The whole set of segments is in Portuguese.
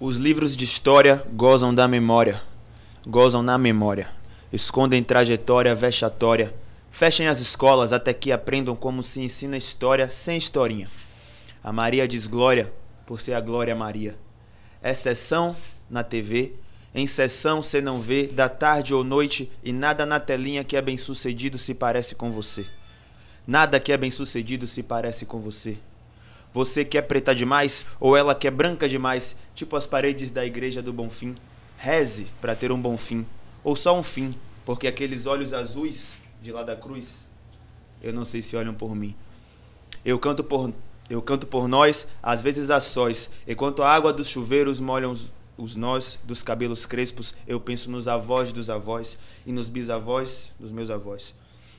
Os livros de história gozam da memória, gozam na memória, escondem trajetória vexatória. Fechem as escolas até que aprendam como se ensina história sem historinha. A Maria diz glória por ser a Glória Maria. Exceção na TV, em sessão cê não vê, da tarde ou noite, e nada na telinha que é bem sucedido se parece com você. Nada que é bem sucedido se parece com você. Você que é preta demais ou ela que é branca demais, tipo as paredes da igreja do Bonfim. Reze para ter um bom fim, ou só um fim, porque aqueles olhos azuis de lá da cruz, eu não sei se olham por mim. Eu canto por eu canto por nós, às vezes a sós, enquanto a água dos chuveiros molham os, os nós dos cabelos crespos, eu penso nos avós dos avós e nos bisavós dos meus avós.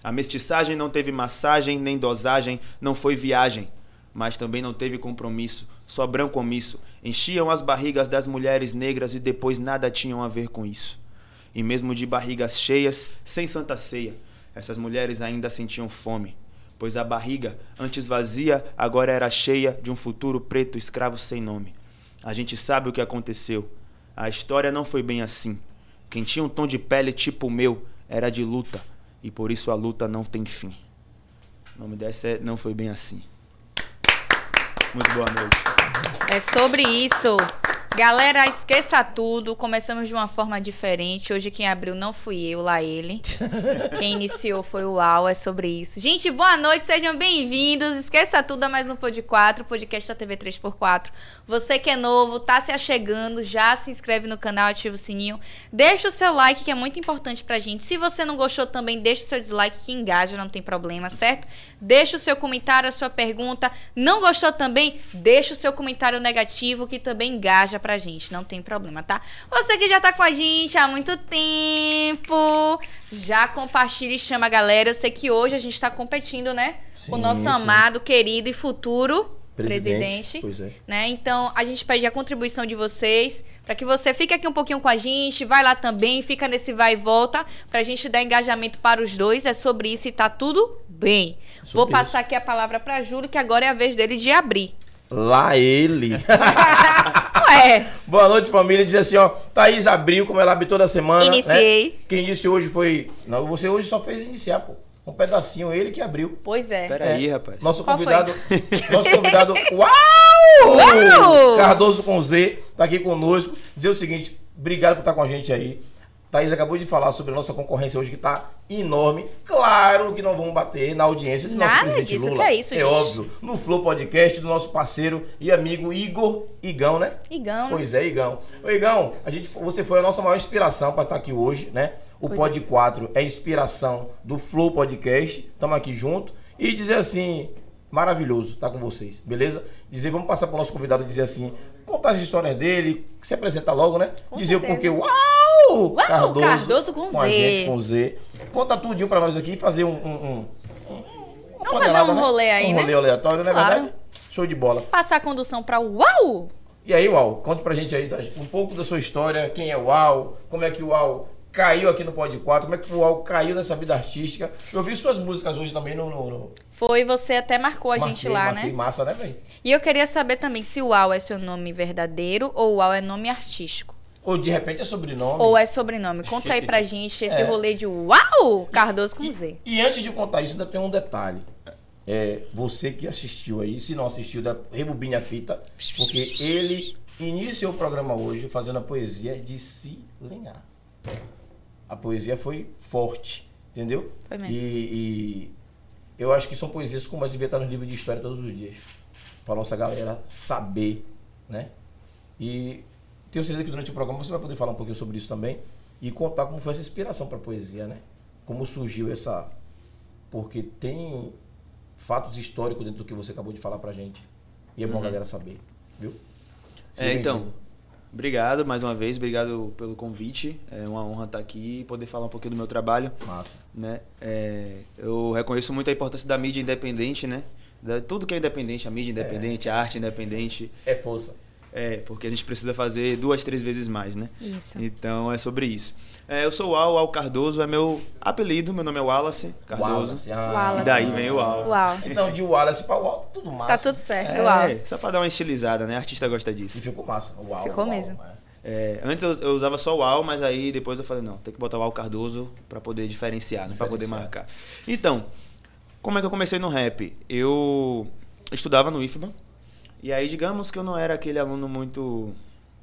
A mestiçagem não teve massagem nem dosagem, não foi viagem, mas também não teve compromisso, só brancomisso. Enchiam as barrigas das mulheres negras e depois nada tinham a ver com isso. E mesmo de barrigas cheias, sem santa ceia, essas mulheres ainda sentiam fome, pois a barriga, antes vazia, agora era cheia de um futuro preto escravo sem nome. A gente sabe o que aconteceu. A história não foi bem assim. Quem tinha um tom de pele tipo o meu era de luta, e por isso a luta não tem fim. O nome dessa é Não Foi Bem Assim. Muito boa noite. É sobre isso. Galera, esqueça tudo. Começamos de uma forma diferente. Hoje quem abriu não fui eu, lá ele. Quem iniciou foi o Al, é sobre isso. Gente, boa noite, sejam bem-vindos. Esqueça tudo a mais um Pod 4, podcast da TV 3x4. Você que é novo, tá se achegando, já se inscreve no canal, ativa o sininho. Deixa o seu like, que é muito importante pra gente. Se você não gostou também, deixa o seu dislike, que engaja, não tem problema, certo? Deixa o seu comentário, a sua pergunta. Não gostou também? Deixa o seu comentário negativo, que também engaja pra gente, não tem problema, tá? Você que já tá com a gente há muito tempo, já compartilha e chama a galera. Eu sei que hoje a gente tá competindo, né? Sim, o nosso sim. amado, querido e futuro Presidente, presidente. pois é. Né? Então, a gente pede a contribuição de vocês para que você fique aqui um pouquinho com a gente, vai lá também, fica nesse vai e volta, pra gente dar engajamento para os dois. É sobre isso e tá tudo bem. Sobre Vou isso. passar aqui a palavra para Júlio, que agora é a vez dele de abrir. Lá ele. Ué, Boa noite, família. Diz assim, ó. Thaís abriu, como ela abre toda semana. Iniciei. Né? Quem disse hoje foi. Não, você hoje só fez iniciar, pô. Um pedacinho, ele que abriu. pois é. Pera aí, rapaz. Nosso Qual foi? convidado. Nosso convidado. Uau! Uau! Cardoso com Z, tá aqui conosco. Dizer o seguinte: obrigado por estar com a gente aí. Thaís acabou de falar sobre a nossa concorrência hoje, que tá enorme. Claro que não vamos bater na audiência do nosso Nada presidente disso, Lula. que é isso, gente. óbvio. No Flow Podcast do nosso parceiro e amigo Igor Igão, né? Igão? Pois é, Igão. Ô, Igão, a gente, você foi a nossa maior inspiração para estar aqui hoje, né? O Pois Pod 4 é inspiração do Flow Podcast. Estamos aqui junto. E dizer assim, maravilhoso estar com vocês, beleza? Dizer, vamos passar para o nosso convidado dizer assim, contar as histórias dele, se apresentar logo, né? Com dizer o porquê. Uau! Uau, Cardoso com a Z. gente, com Z. Conta tudinho para nós aqui e fazer um... um, um Vamos fazer um né? rolê aí, Um né? rolê aleatório, não é Claro. verdade? Show de bola. Passar a condução para Uau! E aí, Uau, conte pra gente aí Tati, um pouco da sua história, quem é o Uau, como é que o Uau caiu aqui no Pod 4, como é que o Uau caiu nessa vida artística. Eu vi suas músicas hoje também no... no, no... Foi, você até marcou a gente Marquei, lá, marquei, né? massa, né, velho? E eu queria saber também se Uau é seu nome verdadeiro ou Uau é nome artístico. Ou de repente é sobrenome. Ou é sobrenome? Conta aí pra gente esse É. rolê de Uau! Cardoso com Z. E antes de contar isso, ainda tem um detalhe. É, você que assistiu aí, se não assistiu, rebobine a fita, porque ele iniciou o programa hoje fazendo a poesia de Silenhar. A poesia foi forte, entendeu? Foi mesmo. E, e eu acho que são poesias como as devia estar nos livros de história todos os dias. Pra nossa galera saber, né? E tenho certeza que durante o programa você vai poder falar um pouquinho sobre isso também e contar como foi essa inspiração para poesia, né? Como surgiu essa. Porque tem fatos históricos dentro do que você acabou de falar pra gente. E é bom a galera saber, viu? Seja É, então, obrigado mais uma vez, obrigado pelo convite. É uma honra estar aqui e poder falar um pouquinho do meu trabalho. Massa. né? É, eu reconheço muito a importância da mídia independente, né? Da- tudo que é independente, a mídia independente, a arte independente. É força. É, porque a gente precisa fazer duas, três vezes mais, né? Isso. Então é sobre isso. É, eu sou o Al, Al Cardoso é meu apelido, meu nome é Wallace Cardoso. Wallace, ah. Wallace. E daí vem o Al. Uau. Então, de Wallace pra Uau, tá tudo massa. Tá tudo certo. É, Uau. só pra dar uma estilizada, né? Artista gosta E disso. ficou massa. Uau, Ficou uau, mesmo. é. É, antes eu, eu usava só o Al, mas aí depois eu falei, não, tem que botar o Al Cardoso pra poder diferenciar, né? Pra poder Diferenciar. marcar. Então, como é que eu comecei no rap? Eu estudava no IFBA. E aí, digamos que eu não era aquele aluno muito.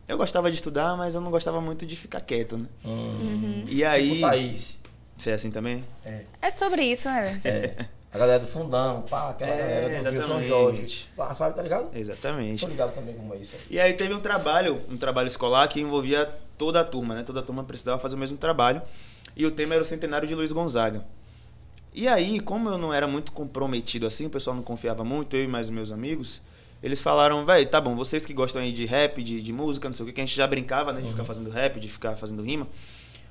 Eu gostava de estudar, mas eu não gostava muito de ficar quieto, né? Hum. E aí. Tipo Thaís. Você é assim também? É. É sobre isso, né? É. A galera do fundão, pá, aquela É, galera do Rio São exatamente. Jorge. Pá, sabe, tá ligado? Exatamente. Sou ligado também como é isso aí. E aí teve um trabalho, um trabalho escolar que envolvia toda a turma, né? Toda a turma precisava fazer o mesmo trabalho. E o tema era o centenário de Luiz Gonzaga. E aí, como eu não era muito comprometido assim, o pessoal não confiava muito, eu e mais meus amigos, eles falaram, velho, tá bom, vocês que gostam aí de rap, de, de música, não sei o que, que a gente já brincava, né? De ficar fazendo rap, de ficar fazendo rima.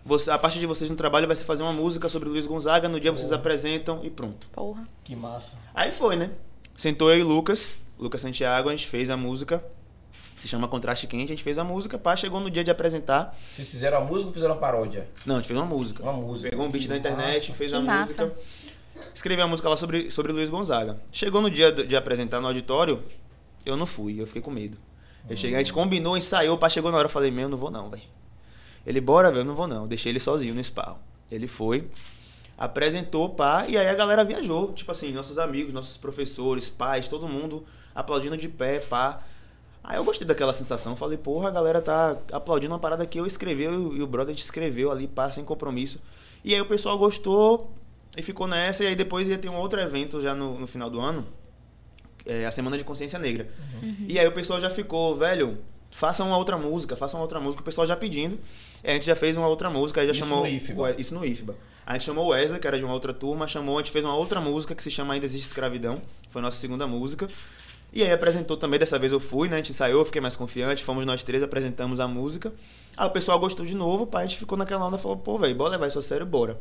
Você, a parte de vocês no trabalho vai ser fazer uma música sobre Luiz Gonzaga, no dia vocês Boa. apresentam e pronto. Porra. Que massa. Aí foi, né? Sentou eu e Lucas, Lucas Santiago, a gente fez a música. Se chama Contraste Quente, a gente fez a música, pá, chegou no dia de apresentar. Vocês fizeram a música ou fizeram a paródia? Não, a gente fez uma música. Uma música. Pegou um beat Que da internet, massa. fez Que a massa. música. Escreveu a música lá sobre, sobre Luiz Gonzaga. Chegou no dia de apresentar no auditório, eu não fui, eu fiquei com medo. Eu cheguei, a gente combinou, ensaiou, pá, chegou na hora, eu falei, meu, eu não vou não, velho. Ele, bora, velho, eu não vou não. Eu Deixei ele sozinho no esparro. Ele foi, apresentou, pá, e aí a galera viajou. Tipo assim, nossos amigos, nossos professores, pais, todo mundo aplaudindo de pé, pá. Aí eu gostei daquela sensação. Falei, porra, a galera tá aplaudindo uma parada que eu escrevi eu e o brother escreveu ali, pá, sem compromisso. E aí o pessoal gostou e ficou nessa. E aí depois ia ter um outro evento já no, no final do ano, é, a Semana de Consciência Negra. E aí o pessoal já ficou, velho, faça uma outra música, faça uma outra música. O pessoal já pedindo. E a gente já fez uma outra música, aí já Isso chamou. no IFBA. o- Isso no IFBA. A gente chamou o Wesley, que era de uma outra turma, chamou, a gente fez uma outra música que se chama Ainda Existe Escravidão. Foi a nossa segunda música. E aí apresentou também, dessa vez eu fui, né? A gente ensaiou, fiquei mais confiante, fomos nós três, apresentamos a música. Aí o pessoal gostou de novo, pá, a gente ficou naquela onda e falou, pô, velho, bora levar isso a sério, bora.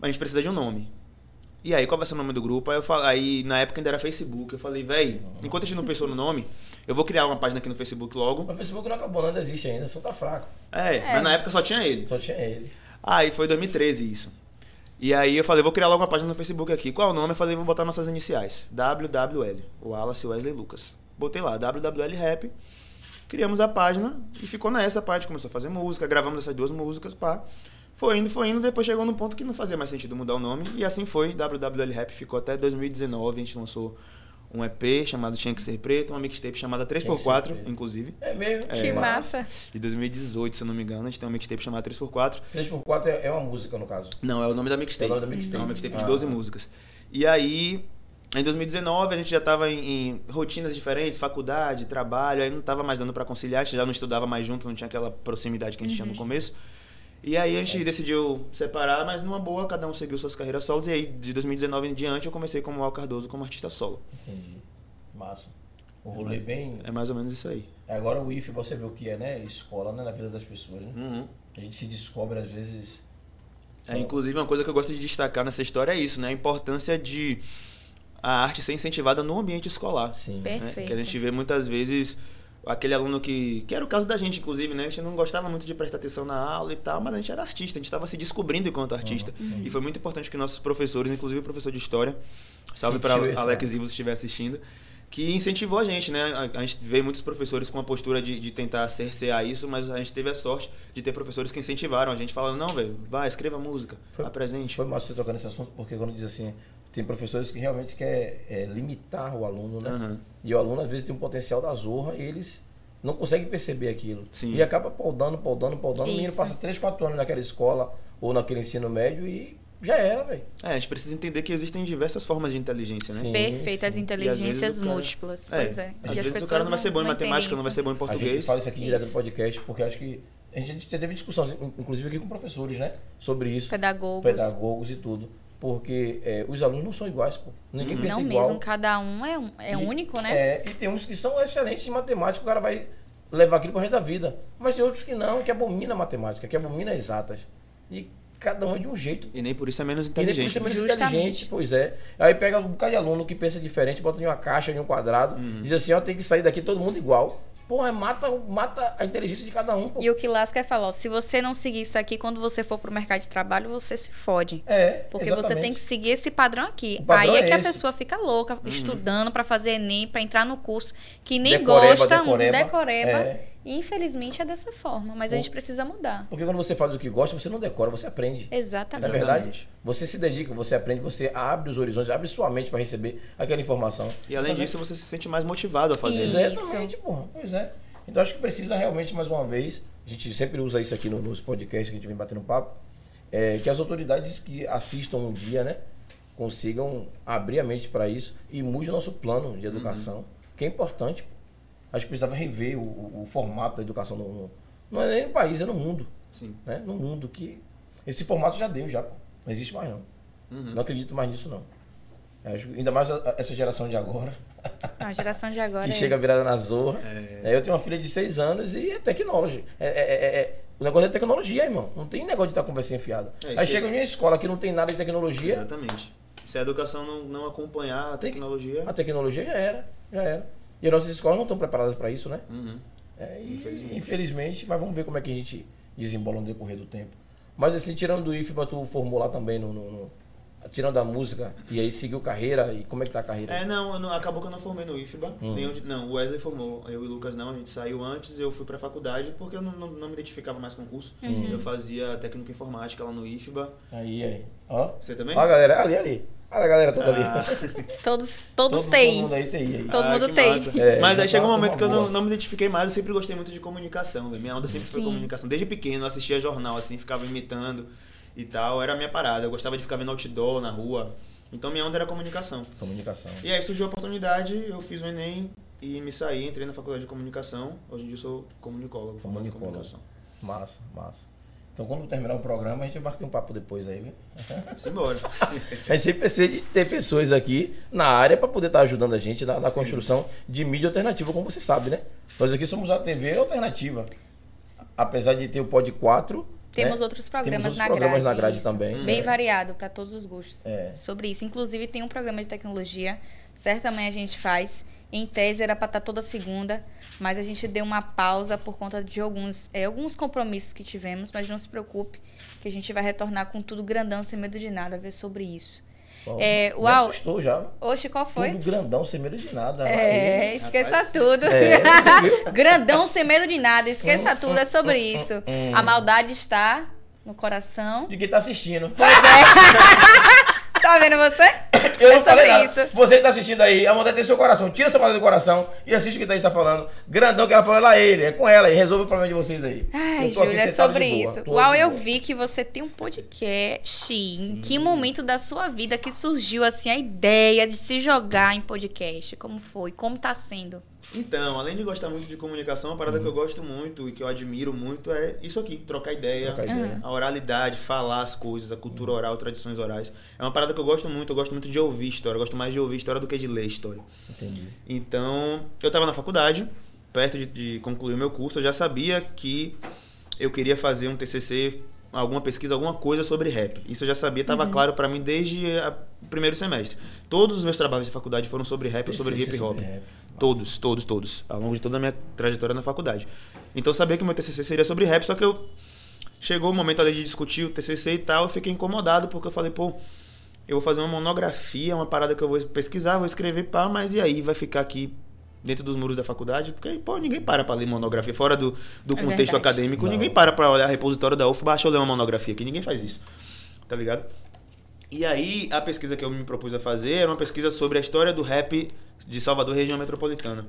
A gente precisa de um nome. E aí, qual vai ser o nome do grupo? Aí, eu falei, aí na época ainda era Facebook, eu falei, velho, enquanto a gente não pensou no nome, eu vou criar uma página aqui no Facebook logo. Mas o Facebook não acabou, não ainda existe ainda, só tá fraco. É, mas na época só tinha ele. Só tinha ele. Aí foi 2013 isso. E aí eu falei, vou criar logo uma página no Facebook aqui. Qual é o nome? Eu falei, vou botar nossas iniciais. WWL. O Wallace Wesley Lucas. Botei lá, WWL Rap. Criamos a página e ficou nessa parte. Começou a fazer música, gravamos essas duas músicas, pá. Foi indo, foi indo, depois chegou num ponto que não fazia mais sentido mudar o nome. E assim foi, WWL Rap ficou até 2019. A gente lançou um EP chamado Tinha Que Ser Preto, uma mixtape chamada Tinha Que Ser 3x4, Preto. inclusive. É mesmo? Que massa. De 2018, se eu não me engano, a gente tem uma mixtape chamada 3x4. 3x4 é, é uma música, no caso. Não, é o nome da mixtape. É o nome da mixtape. É uma mixtape Ah. de 12 músicas. E aí, em 2019, a gente já tava em, em rotinas diferentes, faculdade, trabalho, aí não tava mais dando pra conciliar, a gente já não estudava mais junto, não tinha aquela proximidade que a gente tinha no começo. E aí a gente decidiu separar, mas numa boa, cada um seguiu suas carreiras solos, e aí de 2019 em diante eu comecei como Al Cardoso, como artista solo. Entendi. Massa. O rolê bem. É mais ou menos isso aí. Agora o IF, você vê o que é, né? Escola, né? Na vida das pessoas, né? A gente se descobre, às vezes. É, inclusive, uma coisa que eu gosto de destacar nessa história é isso, né? A importância de a arte ser incentivada no ambiente escolar. Sim. Bem- né? Perfeito. Que a gente vê muitas vezes aquele aluno que. que era o caso da gente, inclusive, né? A gente não gostava muito de prestar atenção na aula e tal, mas a gente era artista, a gente estava se descobrindo enquanto artista. E foi muito importante que nossos professores, inclusive o professor de história, salve para Alex né? Ivo se estiver assistindo, que incentivou a gente, né? A, a gente vê muitos professores com a postura de, de tentar cercear isso, mas a gente teve a sorte de ter professores que incentivaram a gente, falando: não, velho, vai, escreva música, Foi- apresente. Foi massa você tocar nesse assunto, porque quando diz assim, tem professores que realmente quer é, limitar o aluno, né? Aham. E o aluno às vezes tem um potencial da zorra e eles não conseguem perceber aquilo. Sim. E acaba podando, podando, podando. O menino passa 3, 4 anos naquela escola ou naquele ensino médio e já era, velho. É, a gente precisa entender que existem diversas formas de inteligência, né? Sim. Perfeito, as sim. inteligências às cara- múltiplas. É, Pois é. Às E as vezes o cara não vai ser bom em matemática, não vai ser bom em A português. gente fala isso aqui direto no podcast, porque acho que a gente teve discussão, inclusive aqui com professores, né? Sobre isso. Pedagogos. Pedagogos e tudo. Porque é, os alunos não são iguais, pô. Ninguém pensa Não igual. mesmo, cada um é, um- é E- único, né? É, e tem uns que são excelentes em matemática, o cara vai levar aquilo pro resto da vida. Mas tem outros que não, que abomina matemática, que abomina exatas. E cada um é de um jeito. E nem por isso é menos E nem por inteligente. isso é menos Justamente. inteligente, pois é. Aí pega um bocado de aluno que pensa diferente, bota em uma caixa, em um quadrado, Uhum. diz assim, ó, tem que sair daqui todo mundo igual. Porra, mata, mata a inteligência de cada um. Pô. E o que lasca é falar, ó, se você não seguir isso aqui, quando você for pro mercado de trabalho, você se fode. É, Porque você tem que seguir esse padrão aqui. Padrão Aí é, é que a esse. pessoa fica louca, estudando pra fazer Enem, pra entrar no curso, que nem Decoreba, gosta, decoreba. decoreba. É. E infelizmente é dessa forma, mas a gente precisa mudar. Porque quando você faz o que gosta, você não decora, você aprende. Não é Exatamente. verdade? Exatamente. Você se dedica, você aprende, você abre os horizontes, abre sua mente para receber aquela informação. E além disso, você se sente mais motivado a fazer. Isso. Exatamente, porra. Pois é. Então acho que precisa realmente, mais uma vez, a gente sempre usa isso aqui no- nos podcasts que a gente vem batendo papo, é, que as autoridades que assistam um dia, né, consigam abrir a mente para isso e mude o nosso plano de educação, que é importante. Acho que precisava rever o, o- o formato da educação no, no- não é nem no país, é no mundo. Sim. Né? No mundo que esse formato já deu já, pô. não existe mais não. Uhum. Não acredito mais nisso não. Acho, ainda mais a- a- essa geração de agora. A geração de agora que é... chega virada na zorra. É. É, Eu tenho uma filha de 6 anos e é tecnologia. É, é- é- é- o negócio é tecnologia, irmão. Não tem negócio de estar com conversinha enfiada. É, Aí chega é- em minha escola que não tem nada de tecnologia, Exatamente. Se a educação não, não acompanhar a tecnologia. a tecnologia já era. Já era. E as nossas escolas não estão preparadas para isso, né? Uhum. É, e, Infelizmente. infelizmente. mas vamos ver como é que a gente desembola no decorrer do tempo. Mas assim, tirando do IFBA, tu formou lá também no, no- no- Tirando da música, e aí seguiu carreira, e como é que tá a carreira? É, não, não- acabou que eu não formei no IFBA. Hum. nenhum de- não, o Wesley formou. Eu e o Lucas não, a gente saiu antes, eu fui pra faculdade porque eu não, não, não me identificava mais com o curso. Uhum. Eu fazia técnica informática lá no IFBA. Aí, aí. Ó. Você também? Ó a galera, ali, ali. Olha a galera toda Ah. ali. Todos, todos todo, TI. Todo mundo aí TI aí. Todo Ah, mundo tem. É, Mas aí chegou um tá momento que eu não, não me identifiquei mais, eu sempre gostei muito de comunicação, velho. Minha onda sempre foi Sim. comunicação. Desde pequeno eu assistia jornal, assim, ficava imitando e tal. Era a minha parada. Eu gostava de ficar vendo outdoor na rua. Então minha onda era comunicação. Comunicação. E aí surgiu a oportunidade, eu fiz o Enem e me saí, entrei na faculdade de comunicação. Hoje em dia eu sou comunicólogo. Comunicólogo. comunicação. Massa, massa. Então quando terminar o programa, a gente vai bater um papo depois aí, viu? Simbora. A gente sempre precisa de ter pessoas aqui na área para poder estar ajudando a gente na, na construção de mídia alternativa, como você sabe, né? Nós aqui somos a TV alternativa. Apesar de ter o Pod 4. Temos né? outros programas Temos outros na programas grade. na grade isso. também. Bem É. variado para todos os gostos. É. Sobre isso. Inclusive, tem um programa de tecnologia. Certamente a gente faz. Em tese era para estar toda segunda, mas a gente deu uma pausa por conta de alguns, é, alguns compromissos que tivemos. Mas não se preocupe, que a gente vai retornar com tudo grandão, sem medo de nada, ver sobre isso. Bom, É, uau. assustou já. Oxe, qual foi? Tudo grandão, sem medo de nada. É, Aí. esqueça Rapaz. tudo. É? Grandão sem medo de nada, esqueça tudo, é sobre isso. hum. A maldade está no coração. De quem tá assistindo. Tá vendo você? Eu é não falei sobre nada. isso. Você que tá assistindo aí, a vontade tem seu coração. Tira essa maldade do coração e assiste o que Thaís tá falando. Grandão que ela falou, é lá ele, é com ela e resolve o problema de vocês aí. Ai, Júlia, é sobre boa, isso. Uau, eu boa. vi que você tem um podcast. Em que momento da sua vida que surgiu assim a ideia de se jogar em podcast? Como foi? Como tá sendo? Então, além de gostar muito de comunicação, uma parada que eu gosto muito e que eu admiro muito é isso aqui, trocar ideia, Trocar ideia. a oralidade, falar as coisas, a cultura oral, tradições orais. É uma parada que eu gosto muito, eu gosto muito de ouvir história, eu gosto mais de ouvir história do que de ler história. Entendi. Então, eu estava na faculdade, perto de, de concluir o meu curso, eu já sabia que eu queria fazer um TCC, alguma pesquisa, alguma coisa sobre rap. Isso eu já sabia, estava claro para mim desde o primeiro semestre. Todos os meus trabalhos de faculdade foram sobre rap ou sobre hip hop. sobre rap. Todos, todos, todos. Ao longo de toda a minha trajetória na faculdade. Então eu sabia que meu TCC seria sobre rap, só que eu. Chegou o momento ali de discutir o TCC e tal, eu fiquei incomodado porque eu falei, pô, eu vou fazer uma monografia, uma parada que eu vou pesquisar, vou escrever, pá, mas e aí vai ficar aqui dentro dos muros da faculdade? Porque, pô, ninguém para pra ler monografia. Fora do, do É contexto verdade. acadêmico, Não. ninguém para pra olhar repositório da UFBA, deixa eu ler uma monografia aqui. Ninguém faz isso. Tá ligado? E aí, a pesquisa que eu me propus a fazer era uma pesquisa sobre a história do rap de Salvador, região metropolitana.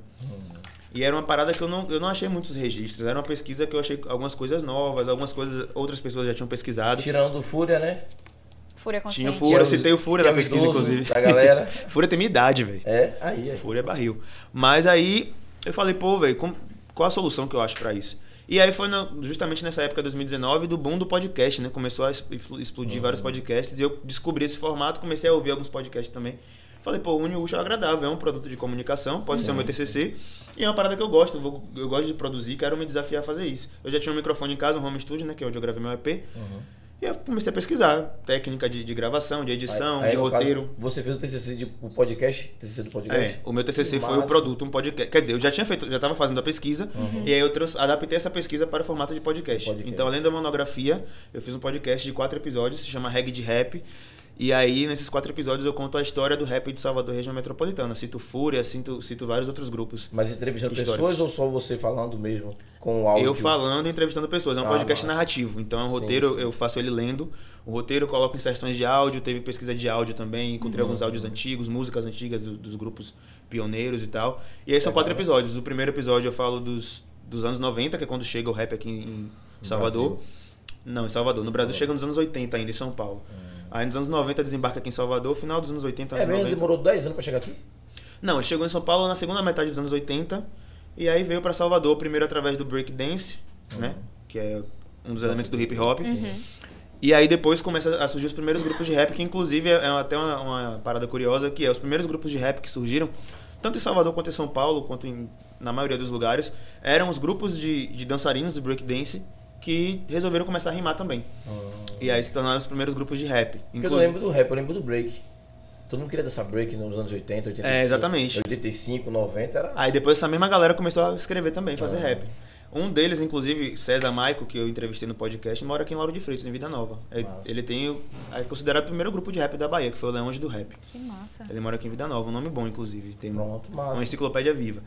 E era uma parada que eu não, eu não achei muitos registros. Era uma pesquisa que eu achei algumas coisas novas, algumas coisas outras pessoas já tinham pesquisado. Tirando o Fúria, né? Fúria Tinha consciente. o Fúria, eu é citei o Fúria na é pesquisa, idoso inclusive. Da galera. Fúria tem minha idade, velho. É, aí, aí. Fúria é barril. Mas aí eu falei, pô, velho, com- qual a solução que eu acho pra isso? E aí foi na- justamente nessa época, 2019, do boom do podcast, né? Começou a explodir vários podcasts e eu descobri esse formato, comecei a ouvir alguns podcasts também. Falei, pô, une o útil ao agradável, é um produto de comunicação, pode ser o meu TCC, e é uma parada que eu gosto, eu, vou- eu gosto de produzir, quero me desafiar a fazer isso. Eu já tinha um microfone em casa, um home studio, né, que é onde eu gravei meu EP, Uhum. E eu comecei a pesquisar técnica de, de gravação, de edição, Aí- aí, de no caso, roteiro. você fez o TCC de o podcast, TCC do podcast? É, o meu TCC Que foi o massa. produto, um podcast. Quer dizer, eu já tinha feito, já estava fazendo a pesquisa e aí eu adaptei essa pesquisa para o formato de podcast. Podcast. Então, além da monografia, eu fiz um podcast de quatro episódios, se chama Reg de Rap. E aí, nesses quatro episódios, eu conto a história do rap de Salvador, região metropolitana. Cito Fúria, cito, cito vários outros grupos. Mas entrevistando Históricos. pessoas ou só você falando mesmo com o áudio? Eu falando e entrevistando pessoas. É um Ah, podcast massa. narrativo. Então é um Sim, roteiro, sim. eu faço ele lendo. O roteiro eu coloco inserções de áudio, teve pesquisa de áudio também, encontrei Uhum. alguns áudios antigos, músicas antigas do- dos grupos pioneiros e tal. E aí são Legal. quatro episódios. O primeiro episódio eu falo dos, dos anos 90, que é quando chega o rap aqui em, Salvador. Brasil. Não, em Salvador. No Brasil Salvador. chega nos anos 80 ainda, em São Paulo. Aí nos anos 90 desembarca aqui em Salvador, final dos anos 80, É anos mesmo, 90. demorou 10 anos pra chegar aqui? Não, ele chegou em São Paulo na segunda metade dos anos 80 e aí veio pra Salvador, primeiro através do breakdance, né? Que é um dos elementos do hip hop. Uhum. E aí depois começa a surgir os primeiros grupos de rap, que inclusive é até uma, uma parada curiosa, que é os primeiros grupos de rap que surgiram, tanto em Salvador quanto em São Paulo, quanto em, na maioria dos lugares, eram os grupos de, de dançarinos de breakdance que resolveram começar a rimar também. E aí se tornaram os primeiros grupos de rap. Porque eu não lembro do rap, eu lembro do break. Todo mundo queria dançar break nos anos 80, 85. É, exatamente. 85, 90 era. Aí depois essa mesma galera começou a escrever também, fazer Ah. rap. Um deles, inclusive, César Maico, que eu entrevistei no podcast, mora aqui em Lauro de Freitas, em Vida Nova. É- Massa. Ele tem, é considerado o primeiro grupo de rap da Bahia, que foi o Leões do Rap. Que massa. Ele mora aqui em Vida Nova, um nome bom, inclusive. Tem uma- Pronto, uma massa. enciclopédia viva.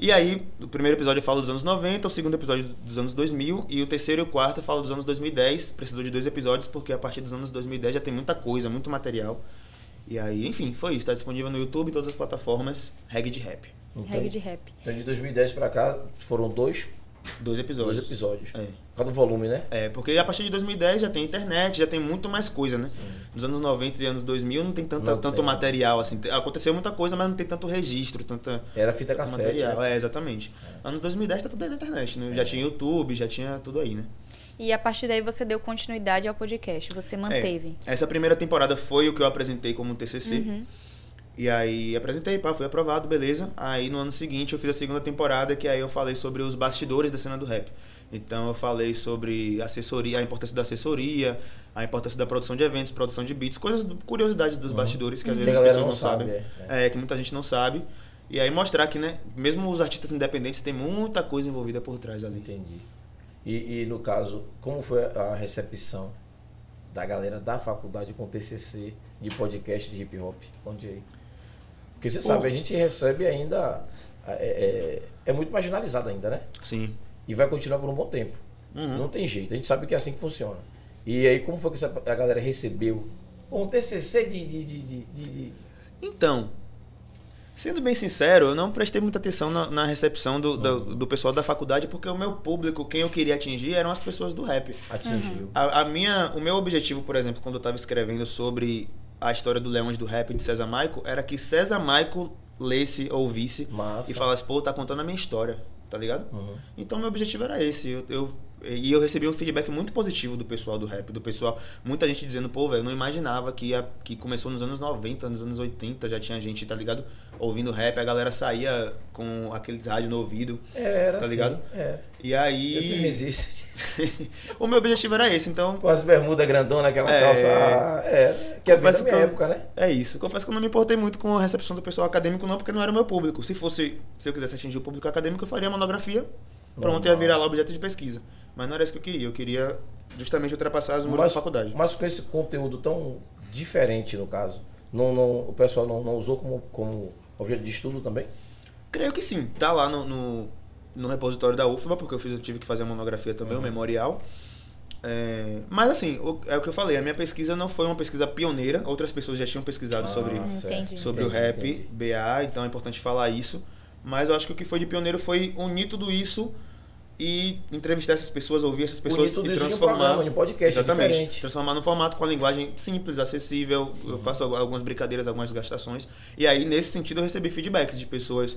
E aí, o primeiro episódio fala dos anos 90, o segundo episódio dos anos 2000, e o terceiro e o quarto fala dos anos 2010. Precisou de dois episódios, porque a partir dos anos 2010 já tem muita coisa, muito material. E aí, enfim, foi isso. Está disponível no YouTube e todas as plataformas, Reg de Rap. Então, Reggae de rap. então de 2010 pra cá foram dois, Dois episódios. dois episódios. É. Por causa do volume, né? É, porque a partir de 2010 já tem internet, já tem muito mais coisa, né? Nos anos 90 e anos 2000 não tem tanta, Não tanto tem. material, assim. Te- Aconteceu muita coisa, mas não tem tanto registro, tanta Era fita cassete. material. né? É, exatamente. Anos 2010 tá tudo aí na internet, né? Já tinha YouTube, já tinha tudo aí, né? E a partir daí você deu continuidade ao podcast, você manteve. Essa primeira temporada foi o que eu apresentei como TCC. Uhum. E aí apresentei, pá, fui aprovado, beleza. Aí no ano seguinte eu fiz a segunda temporada, que aí eu falei sobre os bastidores da cena do rap. Então eu falei sobre assessoria, a importância da assessoria, a importância da produção de eventos, produção de beats, coisas, curiosidades dos Uhum. bastidores que às vezes as pessoas não, não sabe, sabem. é, É. que muita gente não sabe. E aí mostrar que, né, mesmo os artistas independentes tem muita coisa envolvida por trás ali. Entendi. E, e no caso, como foi a recepção da galera da faculdade com TCC de podcast de hip hop? Conte aí. Porque você Pô. sabe, a gente recebe ainda. É, é, é muito marginalizado ainda, né? Sim. E vai continuar por um bom tempo. Uhum. Não tem jeito, a gente sabe que é assim que funciona. E aí, como foi que a galera recebeu? Um TCC de. de, de, de, Então, sendo bem sincero, eu não prestei muita atenção na, na recepção do, do, do pessoal da faculdade, porque o meu público, quem eu queria atingir, eram as pessoas do rap. atingiu. A, a minha, o meu objetivo, por exemplo, quando eu estava escrevendo sobre a história do Leões do Rap de César Maico, era que César Maico lesse, ouvisse Massa. e falasse, pô, tá contando a minha história, tá ligado? Uhum. Então meu objetivo era esse. Eu, eu- e eu recebi um feedback muito positivo do pessoal do rap, do pessoal, muita gente dizendo, pô, velho, eu não imaginava que, que começou nos anos 90, nos anos 80, já tinha gente, tá ligado? Ouvindo rap, a galera saía com aqueles rádios no ouvido. É, era Tá assim, ligado? É. E Eu te aí. resisto. o meu objetivo era esse, então. Com as bermudas grandonas, aquela É. calça. ah, É, que é bem da minha eu- época, né? É isso. Confesso que eu não me importei muito com a recepção do pessoal acadêmico, não, porque não era o meu público. Se fosse, se eu quisesse atingir o público acadêmico, eu faria monografia. Pronto, ia virar lá objeto de pesquisa. Mas não era isso que eu queria. Eu queria justamente ultrapassar as muros da faculdade. mas com esse conteúdo tão diferente, no caso, não, não, o pessoal não, não usou como, como objeto de estudo também? Creio que sim. Tá lá no, no, no repositório da UFBA, porque eu, fiz, eu tive que fazer a monografia também, Uhum. o memorial. É, mas assim, o- é o que eu falei, a minha pesquisa não foi uma pesquisa pioneira, outras pessoas já tinham pesquisado Ah, sobre. Entendi. sobre o Entendi, rap, entendi. BA, então é importante falar isso. Mas eu acho que o que foi de pioneiro foi unir tudo isso e entrevistar essas pessoas, ouvir essas pessoas e em um transformar. programa, em um podcast Exatamente. diferente. Transformar num formato com a linguagem simples, acessível. Eu faço al- algumas brincadeiras, algumas gastações. E aí, nesse sentido, eu recebi feedbacks de pessoas,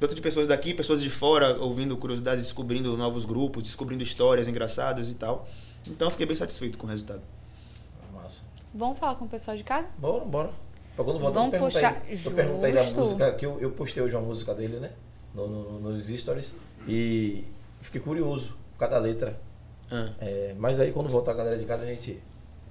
tanto de pessoas daqui, pessoas de fora, ouvindo curiosidades, descobrindo novos grupos, descobrindo histórias engraçadas e tal. Então, eu fiquei bem satisfeito com o resultado. Massa. Vamos falar com o pessoal de casa? Bora, bora. Pra quando voltar, Vamos eu perguntei, puxar- eu perguntei da música, que eu, eu postei hoje uma música dele, né? No, no- nos stories. E fiquei curioso por causa da letra. Ah. É, mas aí quando voltar a galera de casa, a gente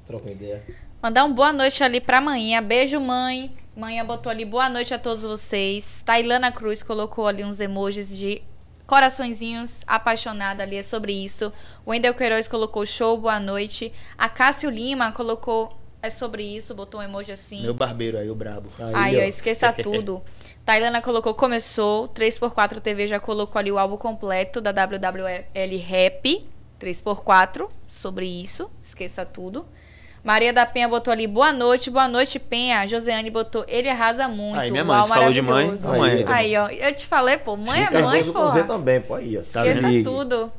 troca uma ideia. Mandar um boa noite ali pra manhã. Beijo, mãe. Manhã botou ali boa noite a todos vocês. Tailana Cruz colocou ali uns emojis de coraçõezinhos, apaixonada ali, é sobre isso. O Wendel Queiroz colocou show, boa noite. A Cássio Lima colocou é sobre isso, botou um emoji assim. Meu barbeiro aí, o brabo. Aí, ó, esqueça tudo. Tailana colocou começou, 3x4 TV já colocou ali o álbum completo da WWL Rap, 3x4, sobre isso, esqueça tudo. Maria da Penha botou ali, boa noite, boa noite, Penha. Josiane botou, ele arrasa muito. Aí, minha mãe, Uau, você falou de mãe. Aí, Aí, ó, eu te falei, pô, mãe é mãe, pô. Z também, pô, aí, ó. Tá Esqueça ligue. tudo.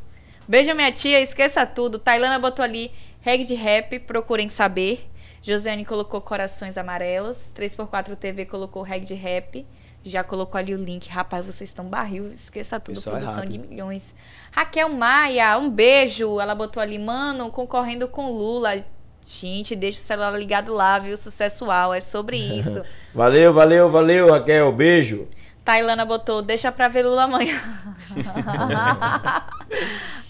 Beijo, minha tia, esqueça tudo. Tailana botou ali, reg de rap, procurem saber. Josiane colocou corações amarelos. 3x4 TV colocou reg de rap. Já colocou ali o link. Rapaz, vocês estão barril. Esqueça tudo. Pessoal é produção de rápido. milhões. Raquel Maia, um beijo. Ela botou ali, mano, concorrendo com Lula. Gente, deixa o celular ligado lá, viu? Sucessual. É sobre isso. Valeu, valeu, valeu, Raquel. Beijo. Tailana botou, deixa pra ver Lula amanhã.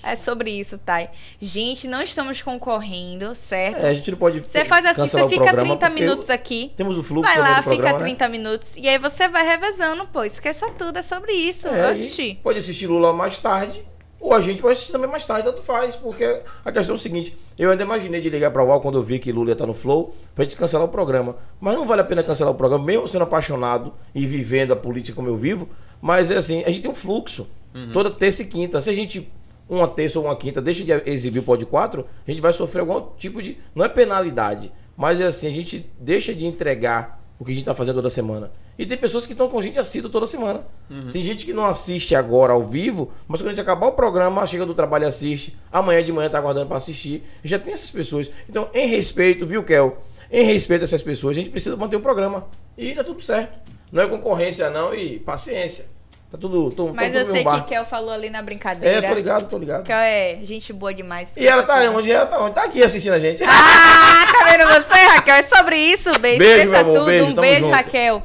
é sobre isso, Thay. Gente, não estamos concorrendo, certo? É, a gente não pode Você faz assim, você fica programa 30 porque minutos aqui. Temos o fluxo Vai lá, programa, fica né? 30 minutos. E aí você vai revezando, pô. Esqueça tudo, é sobre isso. É, Oxi. pode assistir Lula mais tarde, ou a gente pode assistir também mais tarde, tanto faz, porque a questão é o seguinte, eu ainda imaginei de ligar pra UAL quando eu vi que Lula ia estar no Flow, pra gente cancelar o programa. Mas não vale a pena cancelar o programa, mesmo sendo apaixonado e vivendo a política como eu vivo, mas é assim, a gente tem um fluxo, toda terça e quinta. Se a gente, uma terça ou uma quinta, deixa de exibir o Pod 4, a gente vai sofrer algum tipo de, não é penalidade, mas é assim, a gente deixa de entregar o que a gente tá fazendo toda semana. E tem pessoas que estão com a gente assíduo toda semana. Tem gente que não assiste agora ao vivo, mas quando a gente acabar o programa, chega do trabalho e assiste. Amanhã de manhã tá aguardando para assistir. Já tem essas pessoas. Então, em respeito, viu, Kel? Em respeito a essas pessoas, a gente precisa manter o programa. E dá tudo certo. Não é concorrência, não, e paciência. Tá tudo. Tô, Mas tô eu no sei que. Kel falou ali na É, brincadeira. tô ligado, tô ligado. Kel é gente boa demais. E ela tá onde? Ela tá onde? Tá aqui assistindo a gente. Ah, tá vendo você, Raquel? É sobre isso, beijo. Beijo, meu amor, tudo. beijo, um beijo, junto. Raquel.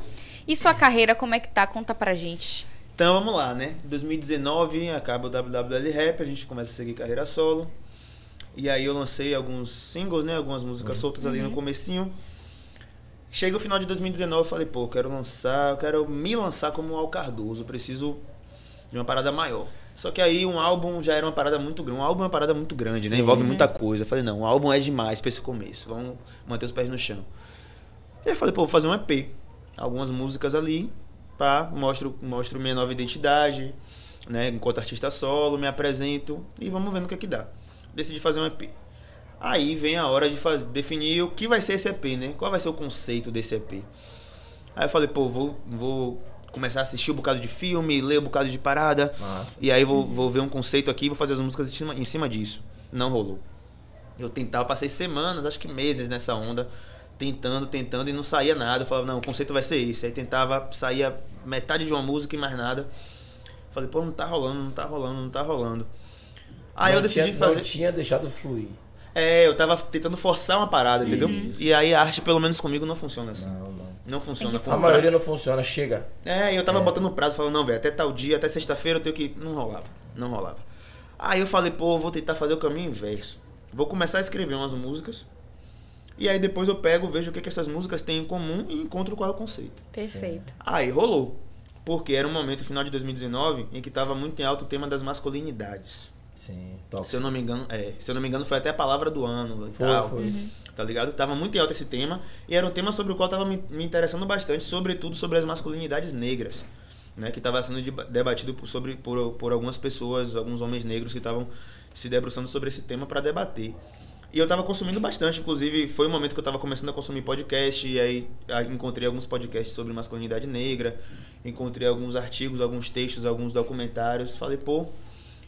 E sua carreira, como é que tá? Conta pra gente. Então vamos lá, né? 2019 acaba o WWL Rap, a gente começa a seguir carreira solo. E aí eu lancei alguns singles, né? Algumas músicas soltas ali no comecinho. Chega o final de 2019, eu falei, pô, eu quero lançar, eu quero me lançar como Al Cardoso, eu preciso de uma parada maior. Só que aí um álbum já era uma parada muito grande. Um álbum é uma parada muito grande, né? Sim, Envolve sim. muita coisa. Eu falei, não, um álbum é demais pra esse começo. Vamos manter os pés no chão. E aí eu falei, pô, vou fazer um EP. Algumas músicas ali, pá, mostro, mostro minha nova identidade, né? Enquanto artista solo, me apresento e vamos vendo o que é que dá. Decidi fazer um EP. Aí vem a hora de definir o que vai ser esse EP, né? Qual vai ser o conceito desse EP. Aí eu falei, pô, vou, vou começar a assistir um bocado de filme, ler um bocado de parada. Massa. E aí vou, vou ver um conceito aqui e vou fazer as músicas em cima, em cima disso. Não rolou. Eu tentava, passei semanas, acho que meses nessa onda, tentando, tentando e não saía nada. Eu falava, não, o conceito vai ser esse. Aí tentava, saía metade de uma música e mais nada. Falei, pô, não tá rolando, não tá rolando, não tá rolando. Aí Não eu decidi tinha, fazer. Não tinha deixado fluir. É, eu tava tentando forçar uma parada, entendeu? Isso. E aí a arte, pelo menos comigo, não funciona assim. Não, não. Não funciona. A pra- maioria não funciona, chega. É, e eu tava É. botando prazo, falando, não, velho, até tal dia, até sexta-feira eu tenho que. Não rolava. Não rolava. Aí eu falei, pô, eu vou tentar fazer o caminho inverso. Vou começar a escrever umas músicas. E aí depois eu pego, vejo o que, que essas músicas têm em comum e encontro qual é o conceito. Perfeito. Aí rolou. Porque era um momento, final de 2019, em que tava muito em alto o tema das masculinidades. Sim, Se eu tóxico. não me engano, é, se eu não me engano, foi até a palavra do ano e Foi, tal. foi. Tá ligado? Tava muito em alta esse tema. E era um tema sobre o qual tava me, me interessando bastante, sobretudo sobre as masculinidades negras. Né, que estava sendo deba- debatido por, sobre, por, por algumas pessoas, alguns homens negros que estavam se debruçando sobre esse tema para debater. E eu estava consumindo bastante, inclusive foi o momento que eu estava começando a consumir podcast, e aí encontrei alguns podcasts sobre masculinidade negra, encontrei alguns artigos, alguns textos, alguns documentários. Falei, pô.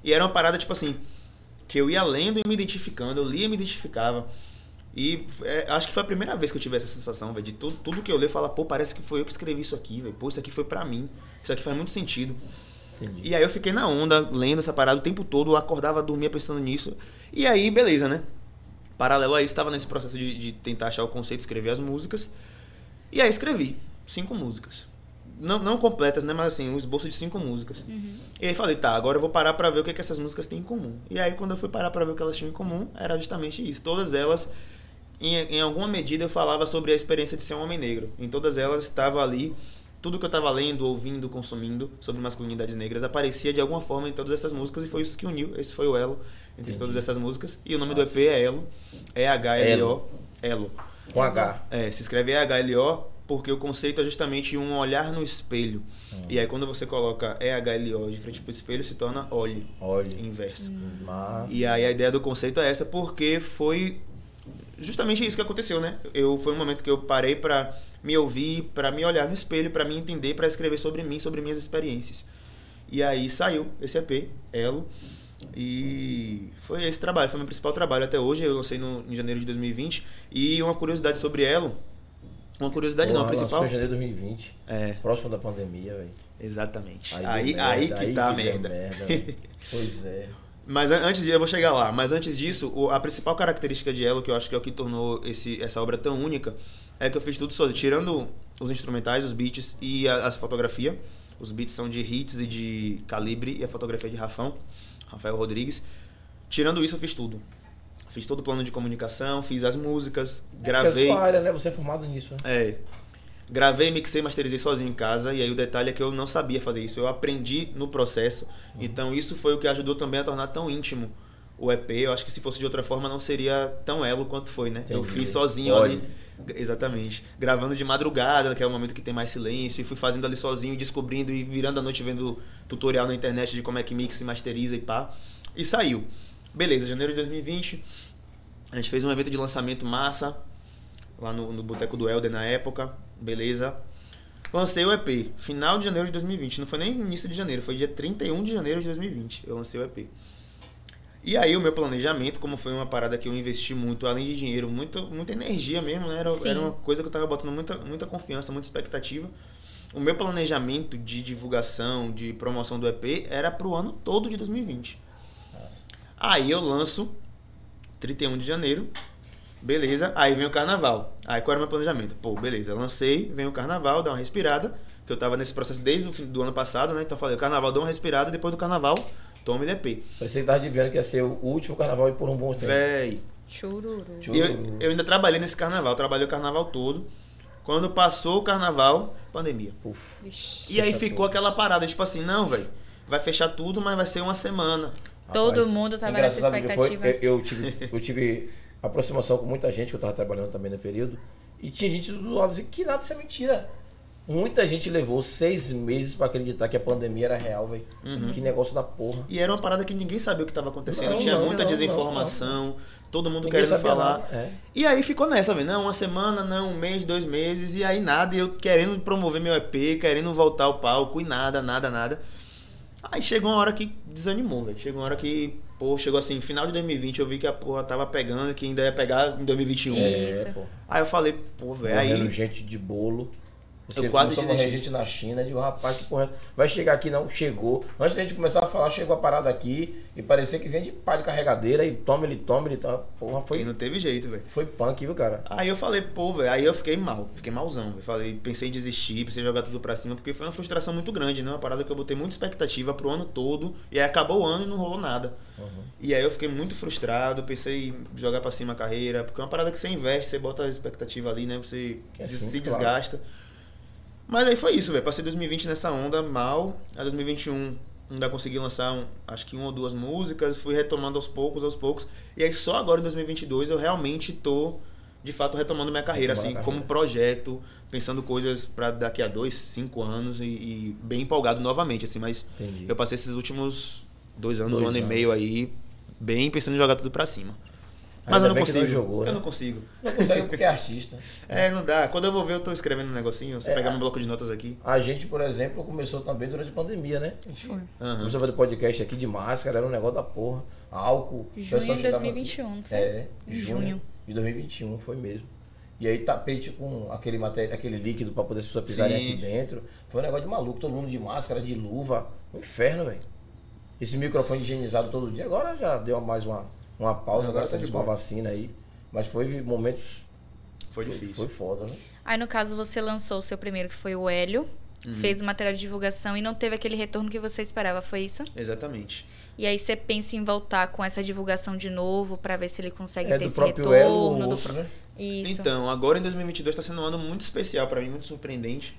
E era uma parada tipo assim, que eu ia lendo e me identificando, eu lia e me identificava. E é, acho que foi a primeira vez que eu tive essa sensação, velho, de tudo, tudo que eu leio, falar, pô, parece que foi eu que escrevi isso aqui, velho. Pô, isso aqui foi pra mim. Isso aqui faz muito sentido. Entendi. E aí eu fiquei na onda, lendo essa parada o tempo todo, eu acordava, dormia pensando nisso. E aí, beleza, né? Paralelo a isso, estava nesse processo de, de tentar achar o conceito, escrever as músicas. E aí escrevi cinco músicas. não, não completas, né? Mas assim, um esboço de cinco músicas. E aí falei, tá, agora eu vou parar pra ver o que, que essas músicas têm em comum. E aí quando eu fui parar pra ver o que elas tinham em comum, era justamente isso. Todas elas, em, em alguma medida, eu falava sobre a experiência de ser um homem negro. Em todas elas estava ali, tudo que eu estava lendo, ouvindo, consumindo sobre masculinidades negras aparecia de alguma forma em todas essas músicas e foi isso que uniu. Esse foi o elo entre Entendi. todas essas músicas. E o nome Nossa. do EP é Elo, E-H-L-O, Elo. Com H. É, se escreve E-H-L-O porque o conceito é justamente um olhar no espelho. Hum. E aí quando você coloca E-H-L-O de frente pro espelho, se torna olhe, Olha. inverso. Mas. E aí a ideia do conceito é essa porque foi justamente isso que aconteceu, né? Eu foi um momento que eu parei pra me ouvir, pra me olhar no espelho, pra me entender, pra escrever sobre mim, sobre minhas experiências. E aí saiu esse EP, Elo, e foi esse trabalho, foi meu principal trabalho até hoje. Eu lancei no, em janeiro de 2020 e uma curiosidade sobre Elo, uma curiosidade não, a principal em janeiro de 2020. é, Próximo da pandemia, velho. exatamente. deu Aí, merda, aí que tá a deu merda. velho. pois é. Mas an- antes de eu vou chegar lá, mas antes disso, a principal característica de Elo, que eu acho que é o que tornou esse, essa obra tão única, é que eu fiz tudo sozinho, tirando os instrumentais, os beats e a, as fotografia. Os beats são de hits e de calibre e a fotografia é de Rafão, Rafael Rodrigues. Tirando isso, eu fiz tudo. Fiz todo o plano de comunicação, fiz as músicas, gravei. É a sua área, né? Você é formado nisso, né? É. Gravei, mixei, masterizei sozinho em casa. E aí o detalhe é que eu não sabia fazer isso. Eu aprendi no processo. Então isso foi o que ajudou também a tornar tão íntimo o EP. Eu acho que se fosse de outra forma não seria tão elo quanto foi, né? Eu Entendi. fiz sozinho Olha. ali. Exatamente. Gravando de madrugada, que é o momento que tem mais silêncio. E fui fazendo ali sozinho, descobrindo e virando a noite vendo tutorial na internet de como é que mixa e masteriza e pá. E saiu. Beleza, janeiro de 2020. A gente fez um evento de lançamento massa lá no, no Boteco do Helder na época, beleza. Lancei o EP, final de janeiro de 2020, não foi nem início de janeiro, foi dia 31 de janeiro de 2020, eu lancei o EP. E aí o meu planejamento, como foi uma parada que eu investi muito, além de dinheiro, muito, muita energia mesmo, né? Era, Sim. era uma coisa que eu tava botando muita, muita confiança, muita expectativa. O meu planejamento de divulgação, de promoção do EP era pro ano todo de 2020. Nossa. Aí eu lanço 31 de janeiro. Beleza, aí vem o carnaval. Aí qual era o meu planejamento? Pô, beleza, lancei, vem o carnaval, dá uma respirada, que eu tava nesse processo desde o fim do ano passado, né? Então eu falei, o carnaval dá uma respirada, depois do carnaval, toma EP. Parecia que tava adivinhando que ia ser o último carnaval e por um bom tempo. Véi. Chururu. Chu- eu, eu ainda trabalhei nesse carnaval, trabalhei o carnaval todo. Quando passou o carnaval, pandemia. Puf. Vixe. E aí ficou tudo. aquela parada, tipo assim, não, velho, vai fechar tudo, mas vai ser uma semana. Todo Rapaz, mundo tava nessa que foi? expectativa. Eu, eu tive, eu tive aproximação com muita gente que eu tava trabalhando também no período. E tinha gente do lado assim, que nada, isso é mentira. Muita gente levou seis meses pra acreditar que a pandemia era real, velho. Uhum. Que negócio da porra. E era uma parada que ninguém sabia o que estava acontecendo. Não, Tinha não, muita não, desinformação, todo mundo Ninguém querendo falar. É. E aí ficou nessa, velho. Não, uma semana, não, um mês, dois meses, e aí nada. E eu querendo promover meu EP, querendo voltar ao palco, e nada, nada, nada. Aí chegou uma hora que desanimou, velho. Chegou uma hora que, pô, chegou assim, final de 2020, eu vi que a porra tava pegando, que ainda ia pegar em 2021. Isso. É, pô. Aí eu falei, pô, velho, aí. gente de bolo. Você Eu quase desisti. gente na China. Eu digo, rapaz, que porra. Vai chegar aqui, não? Chegou. Antes da gente começar a falar, chegou a parada aqui e parecia que vem de pá de carregadeira e toma ele, toma ele. Toma. Porra, E foi, não teve jeito, velho. foi punk, viu, cara? Aí eu falei, pô, velho, aí eu fiquei mal, fiquei malzão. Eu falei, pensei em desistir, pensei em jogar tudo pra cima, porque foi uma frustração muito grande, né? Uma parada que eu botei muita expectativa pro ano todo, e aí acabou o ano e não rolou nada. Uhum. E aí eu fiquei muito frustrado, pensei em jogar pra cima a carreira, porque é uma parada que você investe, você bota a expectativa ali, né? Você É des- sim, se claro. Mas aí foi isso, velho. Passei 2020 nessa onda mal, a 2021 ainda consegui lançar, um, acho que uma ou duas músicas, fui retomando aos poucos, aos poucos. E aí só agora em 2022 eu realmente tô, de fato, retomando minha carreira, assim, a como projeto, pensando coisas pra daqui a dois, cinco anos e, e bem empolgado novamente, assim. Mas Entendi. eu passei esses últimos dois anos, Dois um ano e anos. meio aí, bem pensando em jogar tudo pra cima. Mas Ainda eu não consigo. não jogou, eu né? não consigo. Não consegue porque é artista. É, não dá. Quando eu vou ver, eu tô escrevendo um negocinho. Você É, pegar meu bloco de notas aqui. A gente, por exemplo, começou também durante a pandemia, né? A gente Foi. Aham. começou a fazer podcast aqui de máscara, era um negócio da porra. Álcool. Junho de chegava- 2021, não foi? É, junho, junho. de 2021, foi mesmo. E aí tapete com aquele, matéria, aquele líquido pra poder as pessoas pisarem Sim. aqui dentro. Foi um negócio de maluco, todo mundo de máscara, de luva. Um inferno, velho. Esse microfone higienizado todo dia. Agora já deu mais uma, uma pausa, Agora agora tá de boa. vacina aí. Mas foi momentos. Foi difícil. Foi foda, né? Aí, no caso, você lançou o seu primeiro, que foi o Hélio. fez o material de divulgação e não teve aquele retorno que você esperava, foi isso? Exatamente. E aí você pensa em voltar com essa divulgação de novo pra ver se ele consegue É ter do esse próprio retorno. Elo do- ou outra, né? Isso. Então, agora em 2022 está sendo um ano muito especial para mim, muito surpreendente,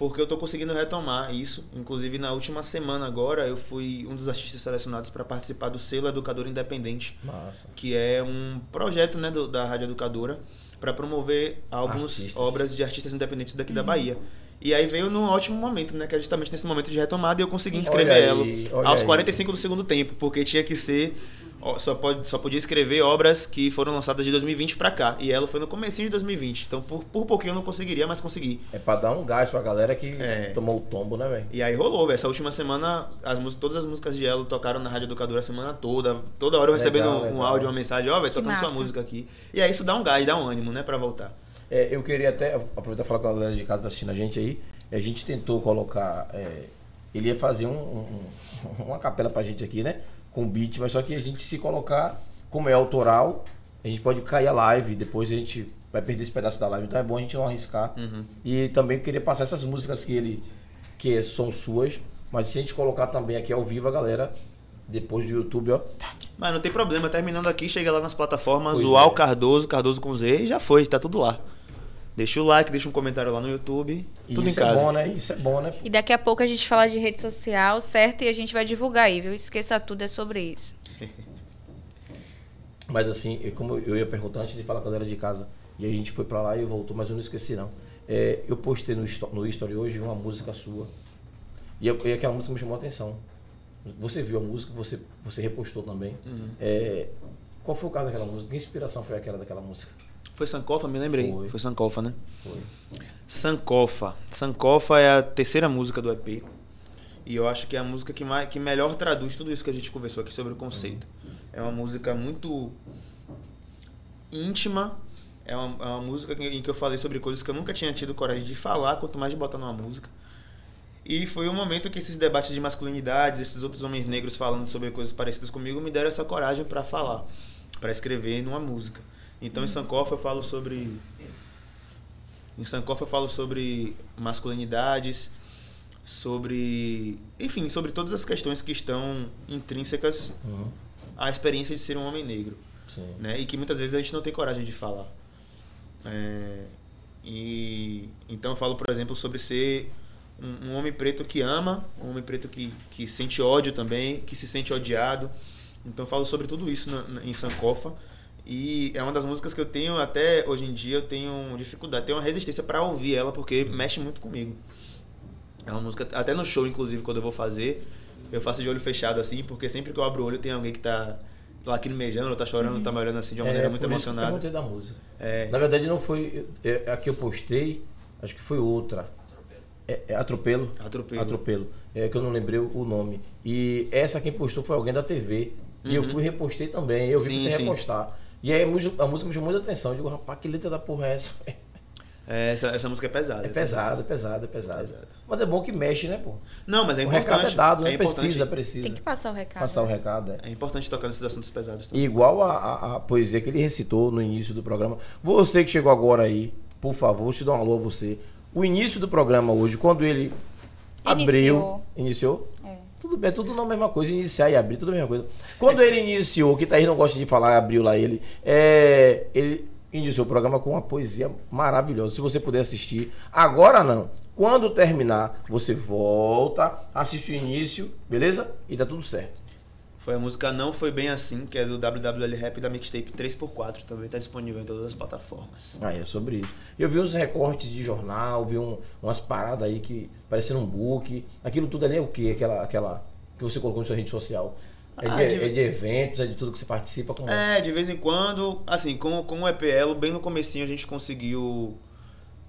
porque eu tô conseguindo retomar isso. Inclusive, na última semana agora, eu fui um dos artistas selecionados para participar do selo Educador Independente, Massa. que é um projeto né, do- da Rádio Educadora para promover álbuns, Artistas. obras de artistas independentes daqui da Bahia. E aí veio num ótimo momento, né? Que é justamente nesse momento de retomada e eu consegui inscrever Olha ela aí, olha aos aí. 45 do segundo tempo, porque tinha que ser. Só, pode, só podia escrever obras que foram lançadas de 2020 pra cá. E ela foi no comecinho de 2020. Então, por, por pouquinho eu não conseguiria, mas consegui. É pra dar um gás pra galera que É. tomou o tombo, né, velho? E aí rolou, velho. Essa última semana, as músicas, todas as músicas de Elo tocaram na Rádio Educadora a semana toda. Toda hora eu Legal, recebendo um legal. áudio, uma mensagem, ó, velho, Que tocando sua massa. música aqui. E aí isso dá um gás, dá um ânimo, né, pra voltar. É, eu queria até aproveitar e falar com a galera de casa que tá assistindo a gente aí. A gente tentou colocar. é, ele ia fazer um- um- uma capela pra gente aqui, né? Com beat, mas só que a gente se colocar, como é autoral, a gente pode cair a live, depois a gente vai perder esse pedaço da live. Então é bom a gente não arriscar. Uhum. E também queria passar essas músicas que ele. que são suas, mas se a gente colocar também aqui ao vivo, a galera, depois do YouTube, ó. Mas não tem problema, terminando aqui, chega lá nas plataformas, Pois o é. Al Cardoso, Cardoso com Z, e já foi, tá tudo lá. Deixa o like, deixa um comentário lá no YouTube, tudo isso em é casa. bom, né? Isso é bom, né? E daqui a pouco a gente fala de rede social, certo? E a gente vai divulgar aí, viu? Esqueça tudo, é sobre isso. Mas assim, eu- como eu ia perguntar antes de falar com a galera de casa, e a gente foi pra lá e voltou, mas eu não esqueci não. É, eu postei no, no History hoje uma música sua. E, eu- e aquela música me chamou a atenção. Você viu a música, você, você repostou também. Uhum. É, qual foi o caso daquela música? Que inspiração foi aquela daquela música? Foi Sankofa, me lembrei. Foi. Foi, Sankofa, né? Foi. Sankofa. Sankofa é a terceira música do EP. E eu acho que é a música que, mais, que melhor traduz tudo isso que a gente conversou aqui sobre o conceito. É uma música muito íntima. É uma, é uma música em que eu falei sobre coisas que eu nunca tinha tido coragem de falar, quanto mais de botar numa música. E foi um momento que esses debates de masculinidades, esses outros homens negros falando sobre coisas parecidas comigo, me deram essa coragem para falar, para escrever numa música. Então em Sankofa eu falo sobre em Sankofa eu falo sobre masculinidades, sobre, enfim, sobre todas as questões que estão intrínsecas Uhum. à experiência de ser um homem negro, Sim. né? E que muitas vezes a gente não tem coragem de falar. É, e então eu falo, por exemplo, sobre ser um, um homem preto que ama, um homem preto que, que sente ódio também, que se sente odiado. Então eu falo sobre tudo isso na- na- em Sankofa. E é uma das músicas que eu tenho até hoje em dia, eu tenho dificuldade, tenho uma resistência para ouvir ela, porque mexe muito comigo. É uma música, até no show, inclusive, quando eu vou fazer, eu faço de olho fechado assim, porque sempre que eu abro o olho tem alguém que tá lacrimejando, tá chorando, tá me olhando assim de uma maneira muito É, que eu emocionada. perguntei da música. É, Na verdade não foi. É, a que eu postei, acho que foi outra. É, é Atropelo. Atropelo. Atropelo. É que eu não lembrei o nome. E essa quem postou foi alguém da TV. E eu fui e repostei também. Eu vi Uhum. Sim, você sim. repostar. E aí a música, a música me chamou muita atenção. Eu digo, rapaz, que letra da porra é essa? é, essa, essa música é pesada. É pesado, é pesado, é pesado. Pesado. Mas é bom que mexe, né, pô? Não, mas é o importante. recado é dado, né? é precisa, precisa. Tem que passar o recado. Passar o recado, é. É importante tocar nesses assuntos pesados E também. igual a, a- a poesia que ele recitou no início do programa. Você que chegou agora aí, por favor, te dou um alô a você. O início do programa hoje, quando ele abriu. Iniciou? É. Tudo bem, tudo na mesma coisa, iniciar e abrir, tudo a mesma coisa. Quando ele iniciou, que Thaís não gosta de falar, abriu lá ele, é, ele iniciou o programa com uma poesia maravilhosa. Se você puder assistir, agora não. Quando terminar, você volta, assiste o início, beleza? E tá tudo certo. Foi a música Não Foi Bem Assim, que é do WWL Rap da mixtape 3x4, também tá disponível em todas as plataformas. Ah, é sobre isso. Eu vi uns recortes de jornal, vi um- umas paradas aí que parecendo um book. Aquilo tudo ali é o quê? Aquela, aquela que você colocou na sua rede social. É de, Ah, de- é de eventos, é de tudo que você participa. Como é? É, de vez em quando, assim, com, com o EPL, bem no comecinho a gente conseguiu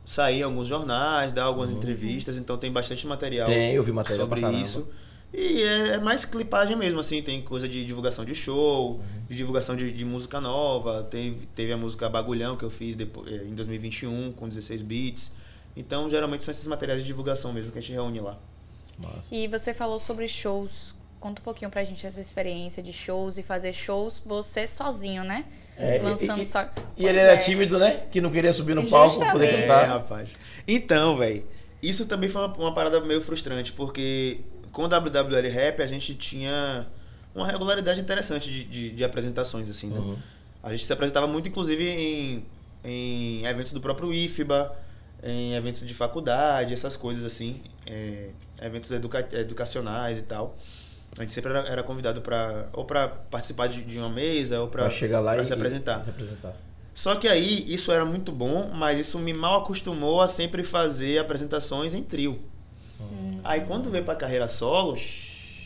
sair alguns jornais, dar algumas entrevistas, então tem bastante material Uhum. Tem, eu vi material sobre pra caramba. E é, é mais clipagem mesmo, assim, tem coisa de divulgação de show, Uhum. de divulgação de, de música nova, teve, teve a música Bagulhão que eu fiz depois, eh, em 2021 com 16 beats. Então, geralmente são esses materiais de divulgação mesmo que a gente reúne lá. Massa. E você falou sobre shows. Conta um pouquinho pra gente essa experiência de shows e fazer shows você sozinho, né? É, Lançando e- só. E ele Pois era é. tímido, né? Que não queria subir no palco pra poder cantar. rapaz. Então, velho, isso também foi uma, uma parada meio frustrante, porque com o WWL Rap a gente tinha uma regularidade interessante de, de, de apresentações, assim, né? Uhum. A gente se apresentava muito, inclusive, em, em eventos do próprio IFBA, em eventos de faculdade, essas coisas assim, é, eventos educa educacionais e tal. A gente sempre era, era convidado para ou para participar de, de uma mesa ou para chegar lá e se apresentar. Se apresentar. Só que aí isso era muito bom, mas isso me mal acostumou a sempre fazer apresentações em trio. Aí quando veio pra carreira solo,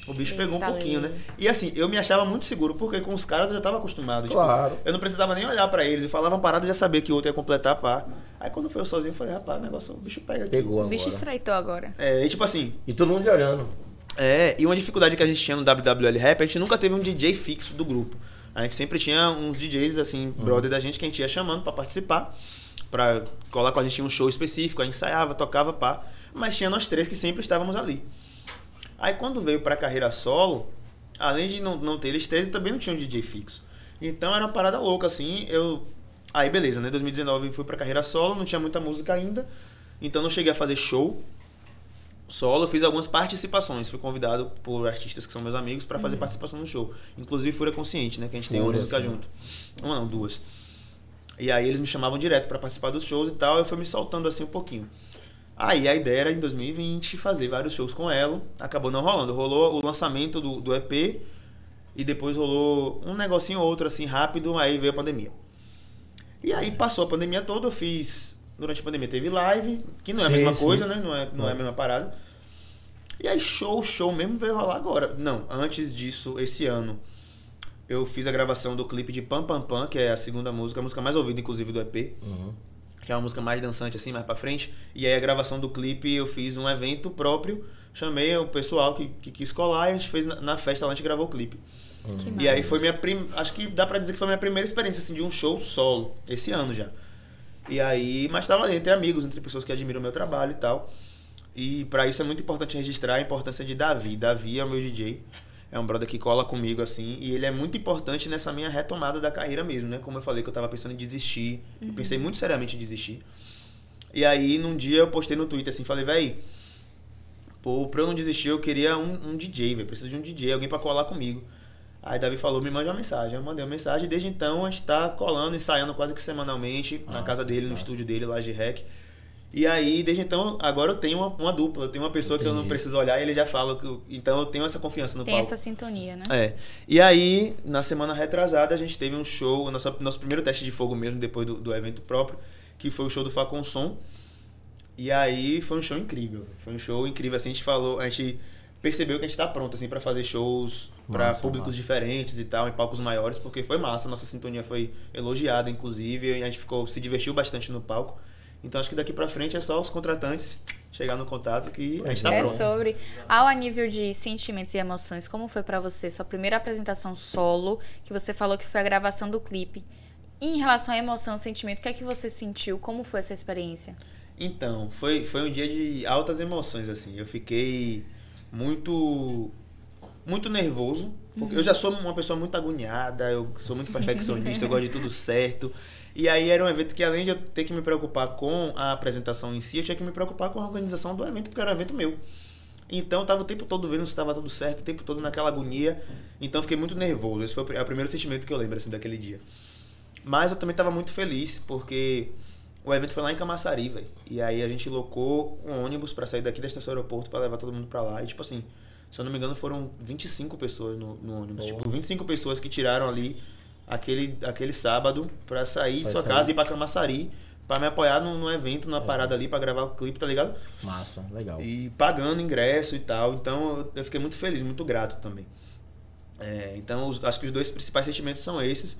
o bicho pegou um Eita, pouquinho, né? E assim, eu me achava muito seguro, porque com os caras eu já tava acostumado. Tipo, Claro. eu não precisava nem olhar pra eles, eu falava uma parada e já sabia que o outro ia completar, pá. Aí quando foi eu sozinho, eu falei, rapaz, o negócio, o bicho pega aqui. Pegou O agora. bicho estreitou agora. É, e tipo assim, E todo mundo olhando. é, e uma dificuldade que a gente tinha no WWL Rap, a gente nunca teve um DJ fixo do grupo. A gente sempre tinha uns DJs, assim, brother da gente, que a gente ia chamando pra participar, pra colar com a gente em um show específico, a gente ensaiava, tocava, pá. Mas tinha nós três que sempre estávamos ali. Aí quando veio pra carreira solo, além de não, não ter eles três, eu também não tinha um DJ fixo. Então era uma parada louca, assim, eu... Aí beleza, né, 2019 eu fui pra carreira solo, não tinha muita música ainda, então não cheguei a fazer show, solo, fiz algumas participações. Fui convidado por artistas que são meus amigos pra fazer participação no show. Inclusive Fúria Consciente, né? Que a gente tem uma música junto. Uma não, duas. E aí eles me chamavam direto pra participar dos shows e tal. Eu fui me soltando assim um pouquinho. Aí a ideia era em 2020 fazer vários shows com ela. Acabou não rolando. Rolou o lançamento do, do EP e depois rolou um negocinho ou outro assim rápido. Aí veio a pandemia. E aí passou a pandemia toda. Eu fiz. Durante a pandemia teve live, que não é a Sim, mesma sim. coisa, né? Não é, não é a Não. mesma parada. E aí, show, show mesmo veio rolar agora. Não, antes disso, esse ano, eu fiz a gravação do clipe de Pam Pam Pam, que é a segunda música, a música mais ouvida, inclusive, do EP, Uhum. Que é uma música mais dançante, assim, mais pra frente. E aí, a gravação do clipe, eu fiz um evento próprio, chamei o pessoal que, que quis colar e a gente fez na, na festa lá, a gente gravou o clipe. Que E massa. aí foi minha prim... acho que dá pra dizer que foi minha primeira experiência assim de um show solo esse ano já. E aí, mas tava entre amigos, entre pessoas que admiram o meu trabalho e tal. E pra isso é muito importante registrar a importância de Davi. Davi é o meu DJ. É um brother que cola comigo assim, e ele é muito importante nessa minha retomada da carreira mesmo, né? Como eu falei que eu tava pensando em desistir, eu pensei muito seriamente em desistir. E aí, num dia eu postei no Twitter assim, falei, véi, pô, pra eu não desistir, eu queria um, um DJ, velho. Preciso de um DJ, alguém pra colar comigo. Aí Davi falou, me mande uma mensagem. Eu mandei uma mensagem e desde então a gente tá colando, ensaiando quase que semanalmente na Massa, casa dele, no massa. estúdio dele, lá de Rec. E aí, desde então, agora eu tenho uma, uma dupla, eu tenho uma pessoa que eu não Entendi. preciso olhar e ele já fala. Que eu- então eu tenho essa confiança no Tem palco. essa sintonia, né? É. E aí, na semana retrasada, a gente teve um show, nosso, nosso primeiro teste de fogo mesmo, depois do, do evento próprio, que foi o show do Facon Som. E aí foi um show incrível. Foi um show incrível, assim, a gente falou, a gente percebeu que a gente tá pronto, assim, pra fazer shows Massa, públicos massa. diferentes e tal, em palcos maiores, porque foi massa, nossa sintonia foi elogiada, inclusive, e a gente ficou, se divertiu bastante no palco. Então acho que daqui pra frente é só os contratantes chegar no contato que a gente tá é pronto. sobre. Ao a nível de sentimentos e emoções, como foi pra você sua primeira apresentação solo, que você falou que foi a gravação do clipe? Em relação à emoção, sentimento, o que é que você sentiu? Como foi essa experiência? Então, foi, foi um dia de altas emoções, assim. Eu fiquei muito. muito nervoso. Porque eu já sou uma pessoa muito agoniada, eu sou muito perfeccionista, eu gosto de tudo certo. E aí era um evento que, além de eu ter que me preocupar com a apresentação em si, eu tinha que me preocupar com a organização do evento, porque era um evento meu. Então eu tava o tempo todo vendo se estava tudo certo, o tempo todo naquela agonia. Então fiquei muito nervoso. Esse foi o é o primeiro sentimento que eu lembro, assim, daquele dia. Mas eu também tava muito feliz, porque o evento foi lá em Camaçari, velho. E aí a gente locou um ônibus pra sair daqui da estação do aeroporto pra levar todo mundo pra lá. E tipo assim, se eu não me engano, foram 25 pessoas no, no ônibus. Boa. Tipo, 25 pessoas que tiraram ali aquele, aquele sábado pra sair de sua sair. casa e ir pra Camaçari pra me apoiar no, no evento, numa É. parada ali pra gravar o clipe, tá ligado? Massa, legal. E pagando ingresso e tal. Então eu, eu fiquei muito feliz, muito grato também. É, então os- acho que os dois principais sentimentos são esses.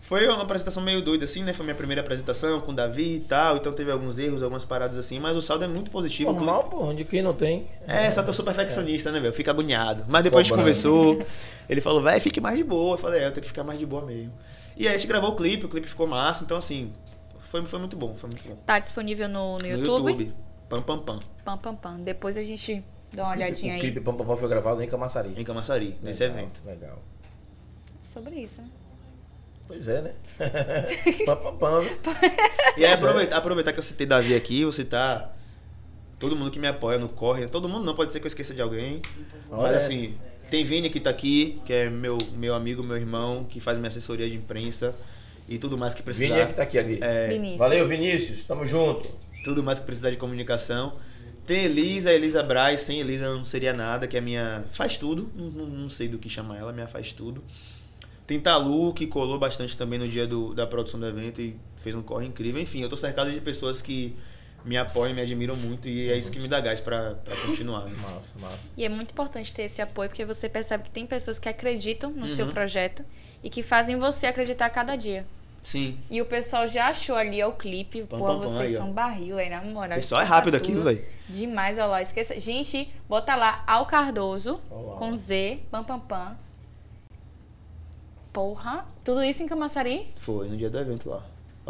Foi uma apresentação meio doida assim, né? Foi minha primeira apresentação com o Davi e tal. Então teve alguns erros, algumas paradas assim. Mas o saldo é muito positivo. Normal, pô, onde quem não tem. É, só que eu sou perfeccionista, né, velho? Eu fico agoniado. Mas depois a gente Cobrando. conversou. Ele falou, vai, fique mais de boa. Eu falei, é, eu tenho que ficar mais de boa mesmo. E aí a gente gravou o clipe, o clipe ficou massa. Então, assim, foi, foi muito bom, foi muito bom. Tá disponível no, no No YouTube? YouTube. Pam, pam, pam. Pam, pam, pam. Depois a gente dá uma olhadinha o aí. clipe Pam Pam Pam foi gravado em Camaçari. Em Camaçari, nesse Legal, evento. Legal. Sobre isso, né? Pois é, né? pam Pam? E aí, é. aproveitar, aproveitar que eu citei Davi aqui, você tá todo mundo que me apoia no corre. Todo mundo não pode ser que eu esqueça de alguém. Olha mas essa. assim, tem Vini que tá aqui, que é meu, meu amigo, meu irmão, que faz minha assessoria de imprensa e tudo mais que precisar. Vini é que tá aqui ali. É, Vinícius. Valeu, Vinícius. Tamo junto. tudo mais que precisar de comunicação. Tem Elisa, Elisa Braz, sem Elisa eu não seria nada, que é minha. faz tudo, não, não- não sei do que chamar ela, minha faz tudo. Tem Talu, que colou bastante também no dia do, da produção do evento e fez um corre incrível. Enfim, eu tô cercado de pessoas que me apoiam, me admiram muito e é isso que me dá gás pra, pra continuar. né? Massa, massa. E é muito importante ter esse apoio, porque você percebe que tem pessoas que acreditam no seu Uhum. projeto e que fazem você acreditar a cada dia. Sim, E o pessoal já achou ali ó, o clipe. Pam, Pô, pam, vocês aí, ó. são barril aí, na moral. o pessoal é rápido aqui, velho. Demais, olha lá. Esqueça. Gente, bota lá Al Cardoso Olha lá. com Z, pam pam pam. Porra, tudo isso em Camaçari? Foi no dia do evento lá.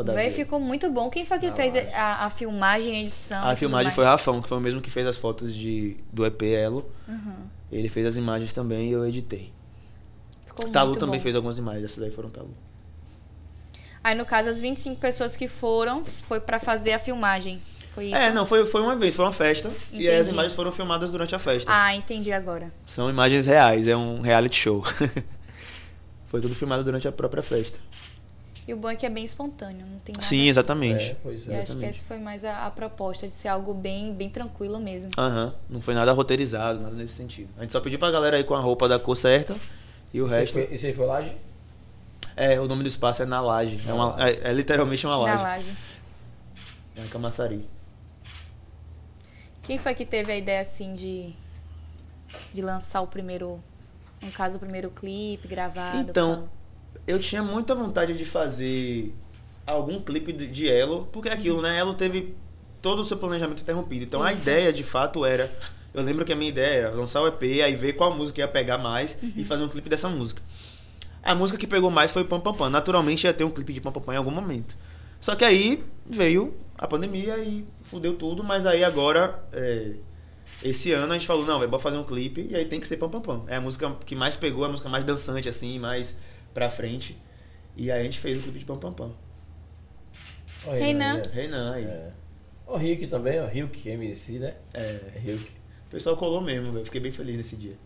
Véi, ficou muito bom. Quem foi que Na fez a, a filmagem, a edição? e A filmagem mais? foi o Rafão, que foi o mesmo que fez as fotos de, do EP Elo. Uhum. Ele fez as imagens também e eu editei. Ficou Talu também bom. fez algumas imagens, essas daí foram Talu. Aí, no caso, as 25 pessoas que foram, foi pra fazer a filmagem. Foi isso? É, não, foi, foi um evento, foi uma festa. E aí as Entendi. imagens foram filmadas durante a festa. Ah, entendi agora. São imagens reais, é um reality show. foi tudo filmado durante a própria festa. E o bom é que é bem espontâneo, não tem nada. Sim, exatamente. É, pois E é. acho que essa foi mais a, a proposta, de ser algo bem, bem tranquilo mesmo. Aham, não foi nada roteirizado, nada nesse sentido. A gente só pediu pra galera aí com a roupa da cor certa e o Isso aí resto. foi- Isso aí foi laje? É, o nome do espaço é na laje. É, uma, é, é literalmente uma Na laje. laje. É em Camaçari. Quem foi que teve a ideia, assim, de, de lançar o primeiro, no caso, o primeiro clipe gravado? Então, eu tinha muita vontade de fazer algum clipe de Elo, porque aquilo, né? Elo teve todo o seu planejamento interrompido. Então a Isso. ideia, de fato, era. Eu lembro que a minha ideia era lançar o EP, aí ver qual música ia pegar mais Uhum. e fazer um clipe dessa música. A música que pegou mais foi Pam Pam Pam. Naturalmente ia ter um clipe de Pam Pam Pam em algum momento. Só que aí veio a pandemia e fudeu tudo, mas aí agora, é, esse ano a gente falou, não, vai bora fazer um clipe e aí tem que ser Pam Pam Pam. É a música que mais pegou, a música mais dançante, assim, mais pra frente. E aí a gente fez o clipe de Pam Pam Pam. Renan. né? Reinan aí. É. O Rick também, o Rick, MC, né? É, É Rick. o pessoal colou mesmo, velho. Fiquei bem feliz nesse dia.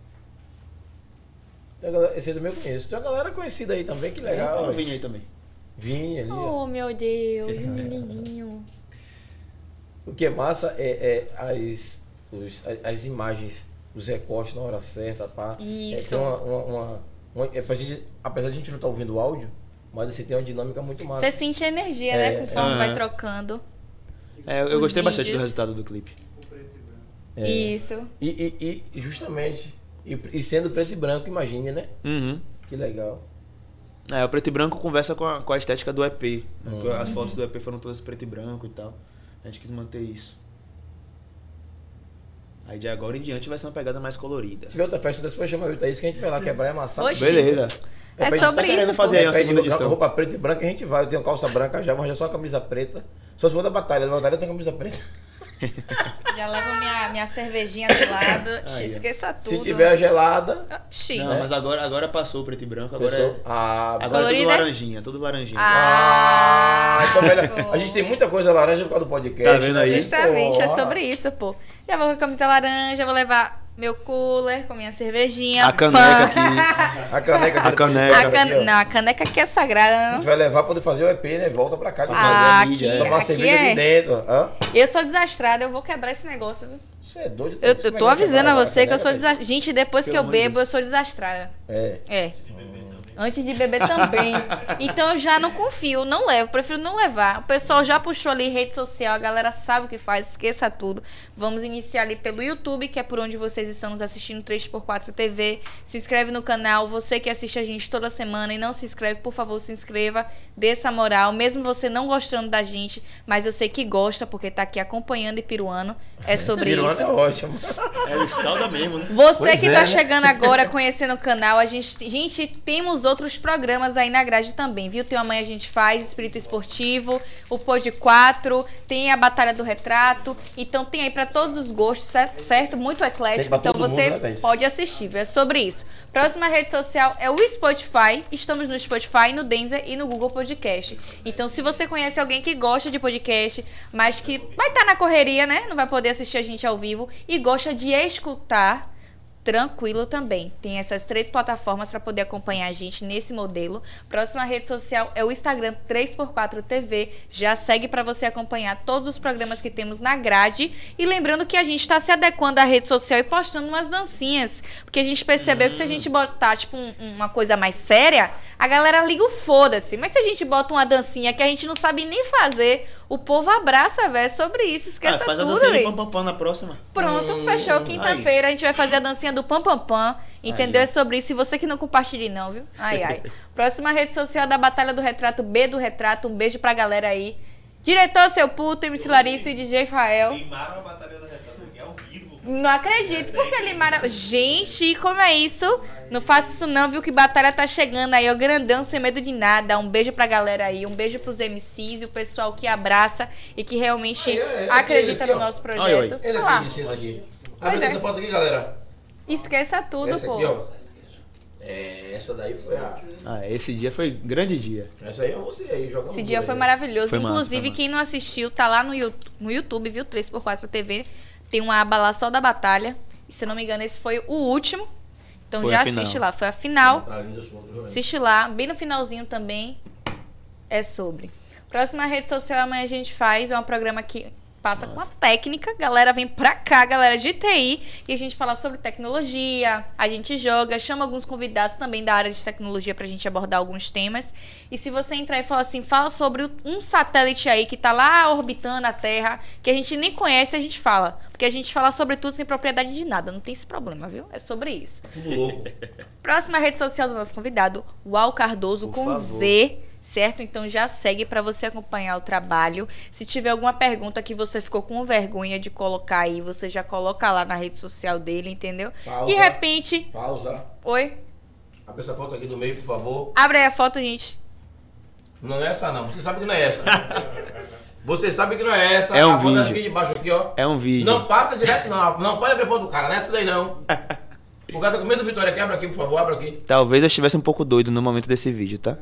Esse aí também eu conheço. Tem uma galera conhecida aí também, que legal. Velho. Vini aí também. Vini ali. ó. Oh, meu Deus, o menininho. O que é massa é, é as, os- as imagens, os recortes na hora certa, pá. É, Isso. tem uma, uma, uma- uma- é pra gente, apesar de a gente não estar ouvindo o áudio, mas assim, tem uma dinâmica muito massa. Você sente a energia, É, né? Conforme é. vai trocando. É, eu, eu Os gostei bastante do vídeos. resultado do clipe. É. Isso. E, e, e justamente, e, e sendo preto e branco, imagine, né? Uhum. Que legal. É, o preto e branco conversa com a, com a estética do EP. né? Uhum. As fotos do EP foram todas preto e branco e tal. A gente quis manter isso. Aí de agora em diante vai ser uma pegada mais colorida. Se tiver outra festa, depois chama o Thaís que a gente vai lá quebrar e amassar. Oxi. Beleza. É gente sobre tá isso, fazer aí uma Pede segunda roupa, edição. roupa preta e branca, a gente vai. Eu tenho calça branca já, mas já só camisa preta. Só se for da batalha. Da batalha eu tenho camisa preta. Já levo minha, minha cervejinha do lado. Aí. Esqueça tudo. Se tiver gelada, Oxi. Não, mas agora, agora passou o preto e branco, agora é, Ah, agora é tudo Colorida? laranjinha, tudo laranjinha. Ah, então melhor. pô. A gente tem muita coisa laranja por causa do podcast. Tá vendo aí? Justamente, é Porra. sobre isso, pô. Já vou com a camisa laranja, vou levar meu cooler com minha cervejinha. A caneca aqui. A caneca. A caneca. A can... Aqui. Não, a caneca aqui é sagrada, A não? gente vai levar pra poder fazer o EP, né? Volta pra cá. que a Ah, mídia, aqui, é. Tomar aqui cerveja ali é. dentro. Hã? Eu sou desastrada, eu vou quebrar esse negócio, viu? Você é doido. Eu, eu que tô avisando a você que eu sou desastrada. Gente, depois que Pelo eu amor de bebo, eu sou desastrada. É. É. Antes de beber também. Então eu já não confio, não levo, prefiro não levar. O pessoal já puxou ali rede social, a galera sabe o que faz, esqueça tudo. Vamos iniciar ali pelo YouTube, que é por onde vocês estão nos assistindo, 3x4 TV. Se inscreve no canal, você que assiste a gente toda semana e não se inscreve, por favor, se inscreva, dê essa moral, mesmo você não gostando da gente, mas eu sei que gosta, porque tá aqui acompanhando e piruando. É sobre Piruana isso. é ótimo. É escalda mesmo, né? Você Pois que é, tá né? chegando agora conhecendo o canal, a gente, gente, temos outros programas aí na grade também, viu? Tem Amanhã a gente faz, Espírito Esportivo, o Pod 4, tem a Batalha do Retrato. Então tem aí pra todos os gostos, cer- certo? Muito eclético. Então você mundo, né, pode assistir, viu? É sobre isso. Próxima rede social é o Spotify. Estamos no Spotify, no Denzer e no Google Podcast. Então, se você conhece alguém que gosta de podcast, mas que vai estar na correria, né? Não vai poder assistir a gente ao vivo e gosta de escutar, tranquilo também. Tem essas três plataformas para poder acompanhar a gente nesse modelo. Próxima rede social é o Instagram 3x4 TV. Já segue para você acompanhar todos os programas que temos na grade. E lembrando que a gente está se adequando à rede social e postando umas dancinhas. Porque a gente percebeu que se a gente botar, tipo, um- uma coisa mais séria, a galera liga o foda-se. Mas se a gente bota uma dancinha que a gente não sabe nem fazer, o povo abraça, velho. É sobre isso. Esqueça Ah, faz a tudo, dancinha de velho. pam pam pam na próxima. Pronto, Hum, fechou. Quinta-feira a gente vai fazer a dancinha do Pam Pam Pam. Entendeu? Aí. É sobre isso. E você que não compartilhe, não, viu? Ai, ai. Próxima rede social da Batalha do Retrato, B do Retrato. Um beijo pra galera aí. Diretor, seu puto, MC Larissa e DJ Rafael. Limaram a batalha ao vivo. Não acredito, porque limaram. Gente, como é isso? Não faça isso não, viu? Que batalha tá chegando aí, ó, grandão, sem medo de nada. Um beijo pra galera aí, um beijo pros MCs e o pessoal que abraça e que realmente Aí, é, é, acredita no nosso projeto. Ele lá. aqui Abre é. essa foto aqui, galera. Esqueça tudo, essa pô. aqui, ó. É, essa daí foi a. Ah, esse dia foi grande dia. Essa aí é você aí, jogando. Esse dia aí. foi maravilhoso. Foi massa, Inclusive, massa. quem não assistiu, tá lá no, YouTube, viu? 3x4 TV. Tem uma aba lá só da batalha. E se eu não me engano, esse foi o último. Então Foi já assiste lá. Foi a final. Tá. Assiste lá. Bem no finalzinho também. É sobre. Próxima rede social amanhã a gente faz. É um programa que passa com a técnica. Galera vem pra cá, galera de TI. E a gente fala sobre tecnologia. A gente joga, chama alguns convidados também da área de tecnologia pra gente abordar alguns temas. E se você entrar e falar assim, fala sobre um satélite aí que tá lá orbitando a Terra, que a gente nem conhece, a gente fala. Porque a gente fala sobre tudo sem propriedade de nada. Não tem esse problema, viu? É sobre isso. Louco. Próxima rede social do nosso convidado, Uau Cardoso Por com favor. Z, certo? Então já segue para você acompanhar o trabalho. Se tiver alguma pergunta que você ficou com vergonha de colocar aí, você já coloca lá na rede social dele, entendeu? Pausa. De repente, Pausa. oi, Abre essa foto aqui do meio, por favor. abre aí a foto, gente. Não é essa, não. Você sabe que não é essa. Você sabe que não é essa. É um a foto vídeo. aqui de baixo aqui, ó. É um vídeo. Não passa direto, não. Não pode abrir a foto do cara. Não é essa daí, não. O cara tá com medo do Vitória aqui. Abre aqui, por favor. Abre aqui. Talvez eu estivesse um pouco doido no momento desse vídeo, tá?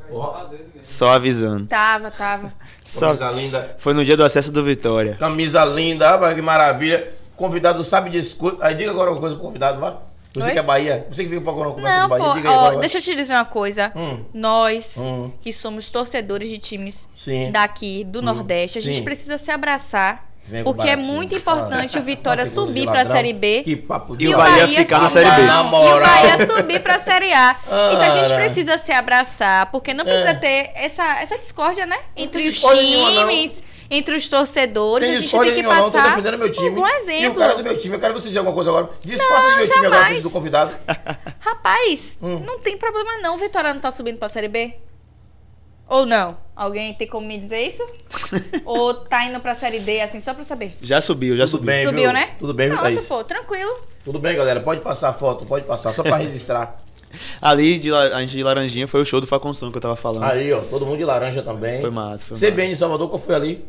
Só avisando. Tava, tava. Só Camisa linda. foi no dia do acesso do Vitória. Camisa linda. Que maravilha. Convidado sabe disso. Aí diga agora uma coisa pro convidado, vá. Você Oi? que é Bahia. Você que veio pra agora conversa Não, do Bahia. pô, diga aí ó, agora. deixa eu te dizer uma coisa. Hum, Nós, hum, que somos torcedores de times sim. daqui do Nordeste, a gente sim. precisa se abraçar. Vem Porque é muito importante o Vitória Ah, subir pra ladrão. Série B. Que papo E o Bahia ficar na Série B. E o. Bahia subir pra Série A. Então a gente Ora. precisa se abraçar, porque não precisa É. ter essa, essa discórdia, né? Entre os times, entre os torcedores. Tem a gente tem que nenhuma, não. Tô passar defendendo meu time. um bom E o exemplo. cara do meu time. Eu quero que você diga alguma coisa agora. Desfaça de meu time agora, jamais. do convidado. Rapaz, Hum. não tem problema não, o Vitória não tá subindo pra Série B? Ou não? Alguém tem como me dizer isso? Ou tá indo pra Série D, assim, só pra saber? Já subiu, já Tudo subiu. bem, Subiu, viu? né? Tudo bem, viu, Pronto, Thaís? pô, tranquilo. Tudo bem, galera. Pode passar a foto, pode passar, só pra registrar. Ali, de, gente de Laranjinha, foi o show do Faconsão que eu tava falando. Aí, ó, todo mundo de laranja também. Foi massa, foi massa. CBN de Salvador, qual foi ali?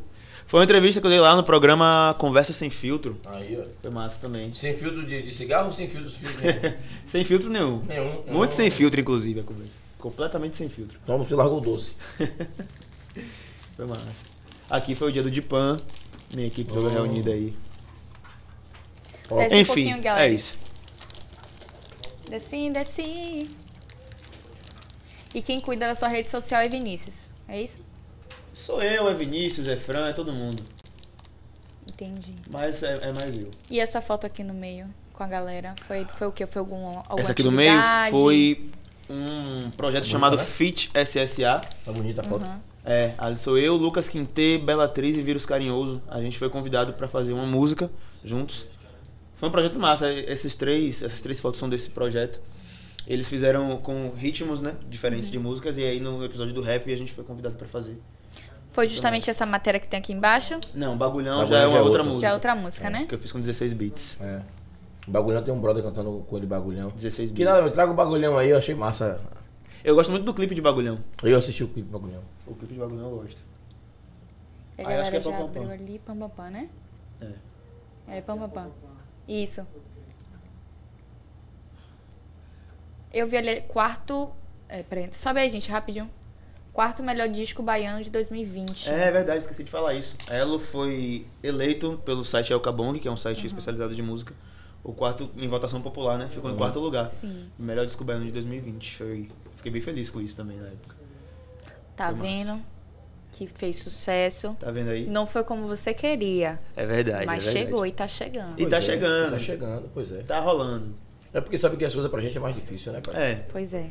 Foi uma entrevista que eu dei lá no programa Conversa Sem Filtro. Aí, ó. Foi massa também. Sem filtro de, de cigarro ou sem filtro de filtro nenhum? Sem filtro nenhum. Nenhum. Muito sem filtro, inclusive, a conversa. Completamente sem filtro. Então você largou o doce. Foi massa. Aqui foi o dia do Dipan. Minha equipe toda Oh. reunida aí. Um Enfim, galera. é isso. Desci, desci. E quem cuida da sua rede social é Vinícius. É isso? Sou eu, é Vinícius, é Fran, é todo mundo. Entendi. Mas é, é mais eu. E essa foto aqui no meio com a galera? Foi, foi o quê? Foi algum, alguma Essa aqui do meio foi um projeto Tá chamado bonita, né? Fit SSA. Tá bonita a foto. Uhum. É, ali sou eu, Lucas Quintê, Bela Atriz e Vírus Carinhoso. A gente foi convidado pra fazer uma música juntos. Foi um projeto massa. Esses três, essas três fotos são desse projeto. Eles fizeram com ritmos, né, diferentes Uhum. de músicas e aí no episódio do rap a gente foi convidado pra fazer. Foi justamente essa matéria que tem aqui embaixo? Não, Bagulhão, Bagulhão já é já uma é outra outra. música. Já é outra música, né? Que eu fiz com 16 beats. É. O bagulhão tem um brother cantando com ele bagulhão. 16 Que nada, eu trago o bagulhão aí, eu achei massa. Eu gosto muito do clipe de Bagulhão. Eu assisti o clipe do Bagulhão. O clipe de Bagulhão eu gosto. A Ah, eu acho galera que é já Pam Pam abriu ali, pam, pam, pam, né? É. É, pam, pam, pam. Isso. Eu vi ali, quarto... É, peraí, sobe aí, gente, rapidinho. Quarto melhor disco baiano de 2020. É verdade, esqueci de falar isso. Elo foi eleito pelo site Elcabong, que é um site especializado de música. O quarto em votação popular, né? Ficou em quarto lugar. Sim. Melhor disco baiano de 2020. Foi... Fiquei bem feliz com isso também na época. Tá Foi massa. vendo? Que fez sucesso. Tá vendo aí? Não foi como você queria, É verdade. mas é verdade. chegou e tá chegando. E tá Pois é, chegando. Tá chegando, pois é. Tá rolando. É porque sabe que as coisas pra gente é mais difícil, né, pai? É, Pois é.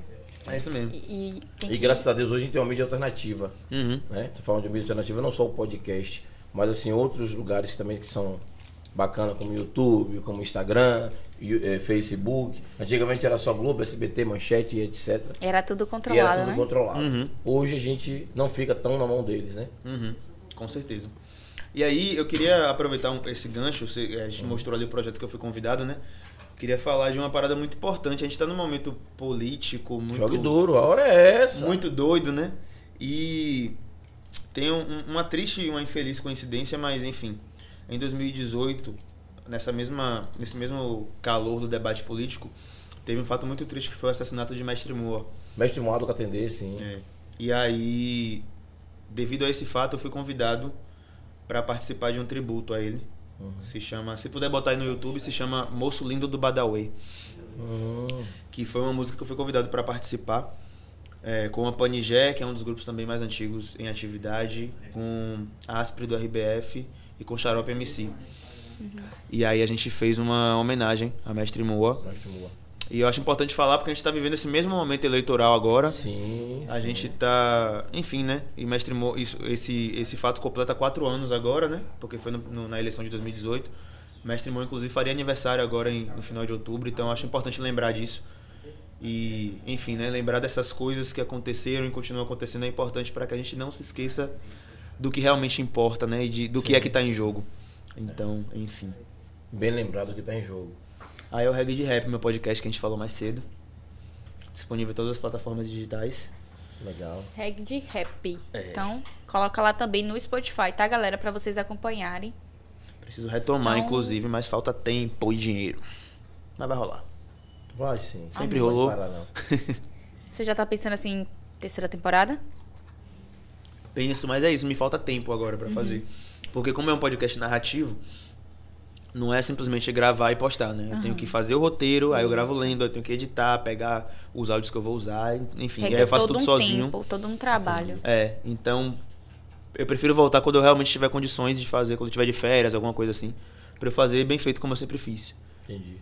é isso mesmo. E, e E que- graças a Deus hoje a gente tem uma mídia alternativa. Uhum. né? Tô falando de mídia alternativa, não só o podcast, mas assim, outros lugares também que são bacanas, como YouTube, como Instagram, eh, Facebook. Antigamente era só Globo, SBT, Manchete e etc. Era tudo E era controlado, tudo né? controlado. Uhum. Hoje a gente não fica tão na mão deles, né? Uhum, com certeza. E aí, eu queria aproveitar um- esse gancho, você, eh, a gente mostrou ali o projeto que eu fui convidado, né? Queria falar de uma parada muito importante. A gente tá num momento político muito, Jogue duro, a hora é essa. muito doido, né? E tem um- uma triste e uma infeliz coincidência, mas enfim. Em 2018, nessa mesma, nesse mesmo calor do debate político, teve um fato muito triste que foi o assassinato de Mestre Moa. Mestre Moado com atender, sim. É. E aí, devido a esse fato, eu fui convidado para participar de um tributo a ele. Se chama, se puder botar aí no YouTube, se chama Moço Lindo do Badawi, Hum, que foi uma música que eu fui convidado para participar. é, com a Panigé, que é um dos grupos também mais antigos em atividade, com a Aspre do RBF e com Xarope MC. E aí a gente fez uma homenagem a Mestre Moa. Mestre Moa. E eu acho importante falar porque a gente está vivendo esse mesmo momento eleitoral agora. Sim. A sim. gente tá. Enfim, né? E Mestre Mo, isso, esse, esse fato completa quatro anos agora, né? Porque foi no- no- na eleição de 2018. Mestre Mo, inclusive, faria aniversário agora em- no final de outubro, então eu acho importante lembrar disso. E, enfim, né? Lembrar dessas coisas que aconteceram e continuam acontecendo é importante para que a gente não se esqueça do que realmente importa, né? E de, do que Sim. é que tá em jogo. Então, enfim. Bem lembrado que tá em jogo. Aí é o Reggae de Rap, meu podcast que a gente falou mais cedo. Disponível em todas as plataformas digitais. Legal. Reg de rap. É. Então, coloca lá também no Spotify, tá, galera? Pra vocês acompanharem. Preciso retomar, São- inclusive, mas falta tempo e dinheiro. Mas vai rolar. Vai sim. Sempre Não vai rolou. parar, não. Você já tá pensando assim, em terceira temporada? Penso, mas é isso, me falta tempo agora Uhum. pra fazer. Porque como é um podcast narrativo, não é simplesmente gravar e postar, né? Eu tenho que fazer o roteiro, aí eu gravo lendo, eu tenho que editar, pegar os áudios que eu vou usar, enfim, e aí eu faço todo tudo um sozinho. tempo, todo um trabalho. É, então eu prefiro voltar quando eu realmente tiver condições de fazer, quando eu tiver de férias, alguma coisa assim, pra eu fazer bem feito como eu sempre fiz. Entendi.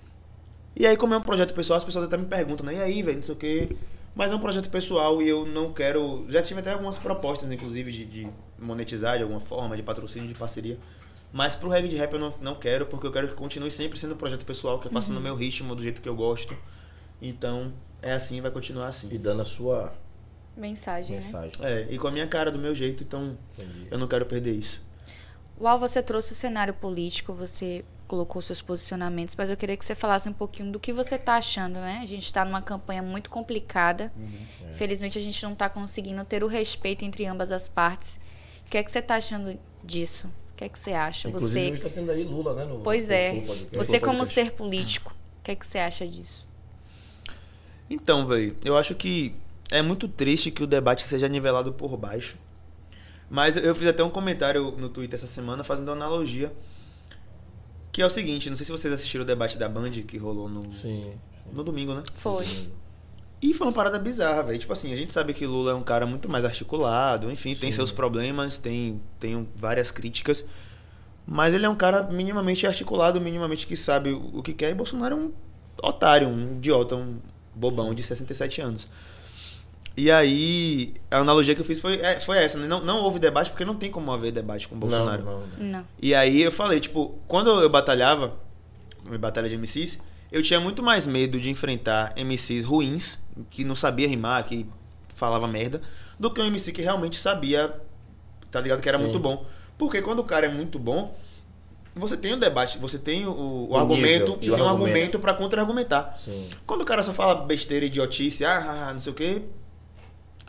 E aí, como é um projeto pessoal, as pessoas até me perguntam, né? E aí, velho, não sei o quê. Mas é um projeto pessoal e eu não quero. Já tive até algumas propostas, inclusive, de, de monetizar de alguma forma, de patrocínio, de parceria. Mas pro reggae de rap eu não, não quero, porque eu quero que continue sempre sendo um projeto pessoal, que eu faça no meu ritmo, do jeito que eu gosto. Então, é assim, vai continuar E assim. dando a sua Mensagem, né? mensagem. É, e com a minha cara, do meu jeito, então Entendi. eu não quero perder isso. Uau, você trouxe o cenário político, você colocou seus posicionamentos, mas eu queria que você falasse um pouquinho do que você tá achando, né? A gente está numa campanha muito complicada. É. Infelizmente, a gente não tá conseguindo ter o respeito entre ambas as partes. O que é que você tá achando disso? O que é que você acha? Inclusive, você, hoje tá tendo aí Lula, né? No, pois no é. Podcast. Você como ser político, o que é que você acha disso? Então, velho, eu acho que é muito triste que o debate seja nivelado por baixo. Mas eu fiz até um comentário no Twitter essa semana fazendo uma analogia. Que é o seguinte, não sei se vocês assistiram o debate da Band que rolou no, Sim. sim. no domingo, né? Foi. E foi uma parada bizarra, velho. Tipo assim, a gente sabe que Lula é um cara muito mais articulado, enfim, tem Sim. seus problemas, tem, tem várias críticas. Mas ele é um cara minimamente articulado, minimamente que sabe o o que quer. E Bolsonaro é um otário, um idiota, um bobão de 67 anos. E aí, a analogia que eu fiz foi, é, foi essa, né? Não, não houve debate porque não tem como haver debate com o Bolsonaro. Não, não, não. E aí eu falei, tipo, quando eu batalhava, em batalha de MCs, eu tinha muito mais medo de enfrentar MCs ruins, que não sabia rimar, que falava merda, do que um MC que realmente sabia, tá ligado? Que era Sim. muito bom. Porque quando o cara é muito bom, você tem o debate, você tem o, o O argumento, nível e e tem um argumento. pra contra-argumentar. Quando o cara só fala besteira, idiotice, ah, ah, ah, não sei o quê,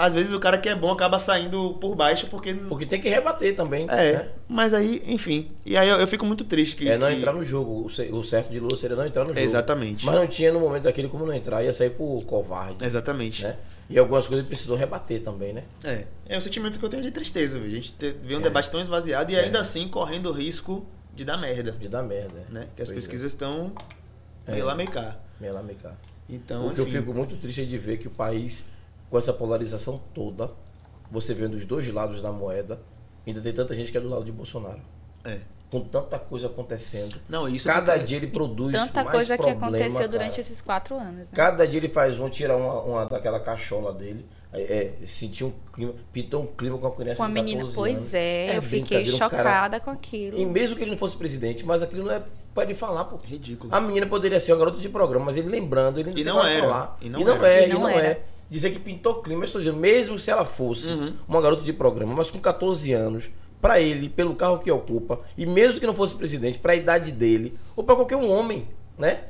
às vezes o cara que é bom acaba saindo por baixo porque. Porque tem que rebater também. É, né? mas aí, enfim. E aí eu, eu fico muito triste que. É não que- entrar no jogo. O ce- O certo de Lula seria não entrar no jogo. Exatamente. Mas não tinha no momento daquele como não entrar, ia sair por covarde. Exatamente. Né? E algumas coisas precisou rebater também, né? É. É o sentimento que eu tenho de tristeza, viu? A gente vê um É. debate tão esvaziado e É. ainda assim correndo o risco de dar merda. De dar merda. Né? Que as Pois é. pesquisas estão É. meio lá meio cá. Meio lá, meio cá. Então, o que eu fico muito triste é de ver que o país, com essa polarização toda, você vendo os dois lados da moeda, ainda tem tanta gente que é do lado de Bolsonaro. É. Com tanta coisa acontecendo. Não, isso Cada porque- dia ele produz Tanta mais coisa que problema, aconteceu cara. durante esses quatro anos, né? Cada dia ele faz um, tira uma, uma daquela cachola dele, é, é, sentiu um clima, pintou um clima com a criança Com a de menina. 14 Pois anos. é, eu fiquei um cara- chocada com aquilo. E mesmo que ele não fosse presidente, mas aquilo não é pra ele falar, pô. Ridículo. A menina poderia ser uma garota de programa, mas ele lembrando, ele E não nada a era. falar. E E não não, era. é, E e não não, era. é. Dizer que pintou clima, eu estou dizendo, mesmo se ela fosse Uhum. uma garota de programa, mas com 14 anos, pra ele, pelo carro que ocupa, e mesmo que não fosse presidente, pra idade dele, ou pra qualquer um homem, né?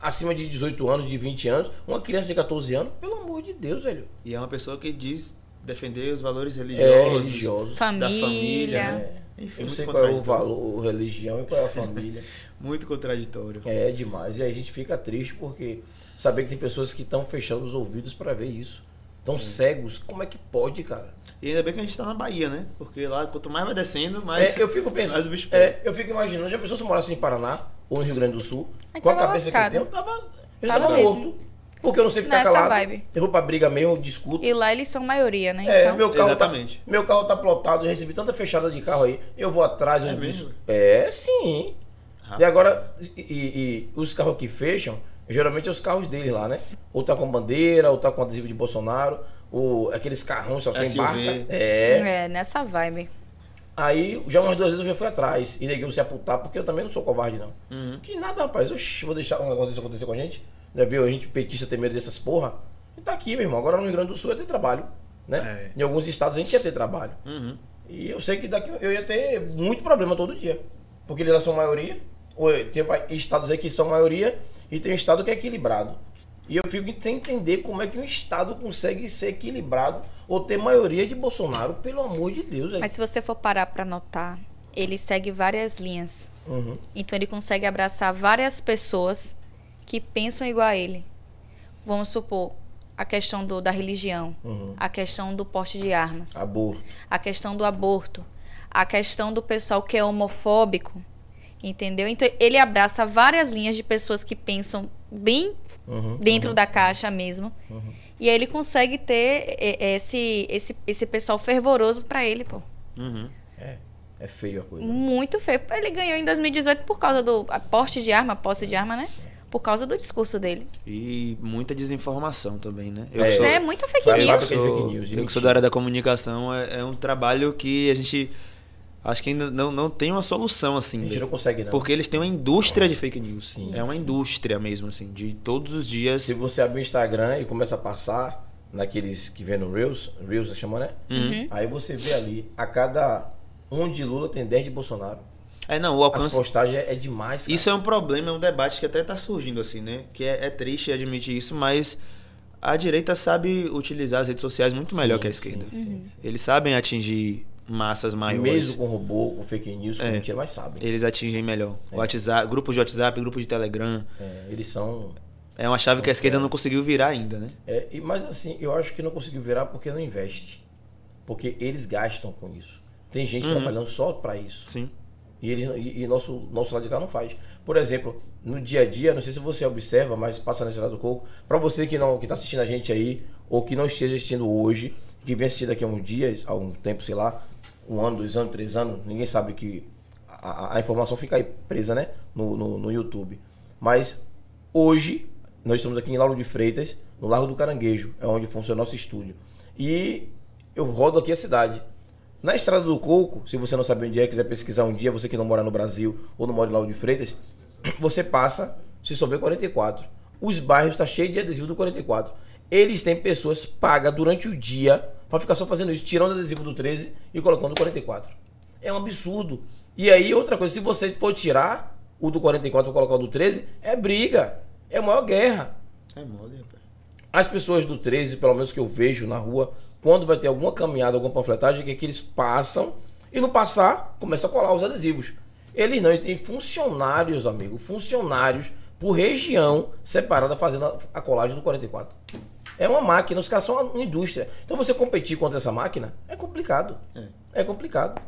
Acima de 18 anos, de 20 anos, uma criança de 14 anos, pelo amor de Deus, velho. E é uma pessoa que diz defender os valores É, religiosos. religiosos. Da família. Família. né? É. Enfim, Eu sei qual é o valor, religião e qual é a família. Muito contraditório. É demais. E aí a gente fica triste porque saber que tem pessoas que estão fechando os ouvidos pra ver isso. Estão cegos. Como é que pode, cara? E ainda bem que a gente tá na Bahia, né? Porque lá, quanto mais vai descendo, mais. É, eu fico mais pensando. o bicho. É, eu fico imaginando, já pensou se eu morasse em Paraná ou no Rio Grande do Sul? Aí com a cabeça lascado. que eu tenho, eu tava, eu Tava tava mesmo. morto. Porque eu não sei ficar Nessa calado. vibe. Eu vou pra briga mesmo, eu discuto. E lá eles são maioria, né? É, então, meu carro, Exatamente. tá, meu carro tá plotado, eu recebi tanta fechada de carro aí. Eu vou atrás, eu É mesmo? É, sim. Rapaz. E agora, e, e- e os carros que fecham, geralmente é os carros deles lá, né? Ou tá com bandeira, ou tá com adesivo de Bolsonaro, ou aqueles carrões só tem SUV. barca. É. é, nessa vibe. Aí, já umas duas vezes eu já fui atrás. E neguei se aputar, porque eu também não sou covarde, não. Uhum. Que nada, rapaz. Oxi, vou deixar um negócio desse acontecer com a gente. Já viu? A gente petista ter medo dessas porra. E tá aqui, meu irmão. Agora no Rio Grande do Sul ia ter trabalho. Né? É. Em alguns estados a gente ia ter trabalho. Uhum. E eu sei que daqui eu ia ter muito problema todo dia. Porque eles são maioria. Ou tem estados aí que são maioria e tem estado que é equilibrado. E eu fico sem entender como é que um estado consegue ser equilibrado ou ter maioria de Bolsonaro, pelo amor de Deus. Mas se você for parar pra notar, ele segue várias linhas. Uhum. Então ele consegue abraçar várias pessoas que pensam igual a ele. Vamos supor, a questão do- da religião, Uhum. a questão do porte de armas, Aborto. a questão do aborto, a questão do pessoal que é homofóbico, entendeu? Então ele abraça várias linhas de pessoas que pensam bem Uhum. dentro da caixa mesmo. Uhum. E aí ele consegue ter é, esse, esse, esse pessoal fervoroso pra ele, pô. Uhum. É feio a coisa. Muito feio. Ele ganhou em 2018 por causa do porte de arma, posse de arma, né? Por causa do discurso dele. E muita desinformação também, né? Eu É. sou, É muita fake eu news. de sou, fake news, de eu que sou da área da comunicação, é, é um trabalho que a gente acho que ainda não, não tem uma solução A assim. gente velho. não consegue, não. Porque eles têm uma indústria de fake news. Sim, é uma sim. indústria mesmo, assim, de todos os dias. Se você abrir o Instagram e começa a passar naqueles que vê no Reels, Reels chama, né? Uhum. Aí você vê ali, a cada um de Lula tem 10 de Bolsonaro. É, não, o As alcance. postagens é, é demais, cara. Isso é um problema, é um debate que até tá surgindo, assim, né? Que é, é triste admitir isso, mas a direita sabe utilizar as redes sociais muito melhor Sim, que a esquerda. sim, sim, sim. Eles sabem atingir massas maiores. Mesmo com robô, com fake news, com É. mentira, mas sabem. Eles atingem melhor. É. WhatsApp, grupos de WhatsApp, grupos de Telegram. É, eles são. É uma chave que a esquerda não conseguiu virar ainda, né? É, mas assim, eu acho que não conseguiu virar porque não investe. Porque eles gastam com isso. Tem gente Uhum. trabalhando só para isso. Sim. E, eles, e, e nosso, nosso lado de cá não faz. Por exemplo, no dia a dia, não sei se você observa, mas passa na estrada do coco, para você que não que tá assistindo a gente aí, ou que não esteja assistindo hoje, que vem assistir daqui a uns dias, a um tempo, sei lá, um ano, dois anos, três anos, ninguém sabe que a, a- informação fica aí presa, né? No, no, no YouTube. Mas hoje, nós estamos aqui em Lauro de Freitas, no Largo do Caranguejo, é onde funciona o nosso estúdio. E eu rodo aqui a cidade. Na Estrada do Coco, se você não sabe onde é, quiser pesquisar um dia, você que não mora no Brasil ou não mora em Lauro de Freitas, você passa, se vê 44. Os bairros estão cheios de adesivo do 44. Eles têm pessoas pagas durante o dia para ficar só fazendo isso, tirando o adesivo do 13 e colocando o 44. É um absurdo. E aí, outra coisa, se você for tirar o do 44 e colocar o do 13, é briga. É a maior guerra. É mole, rapaz. As pessoas do 13, pelo menos que eu vejo na rua, quando vai ter alguma caminhada, alguma panfletagem, é que eles passam e no passar começa a colar os adesivos. Eles não, eles têm funcionários, amigo, funcionários por região separada fazendo a colagem do 44. É uma máquina, os caras são uma indústria. Então você competir contra essa máquina é complicado. É, complicado.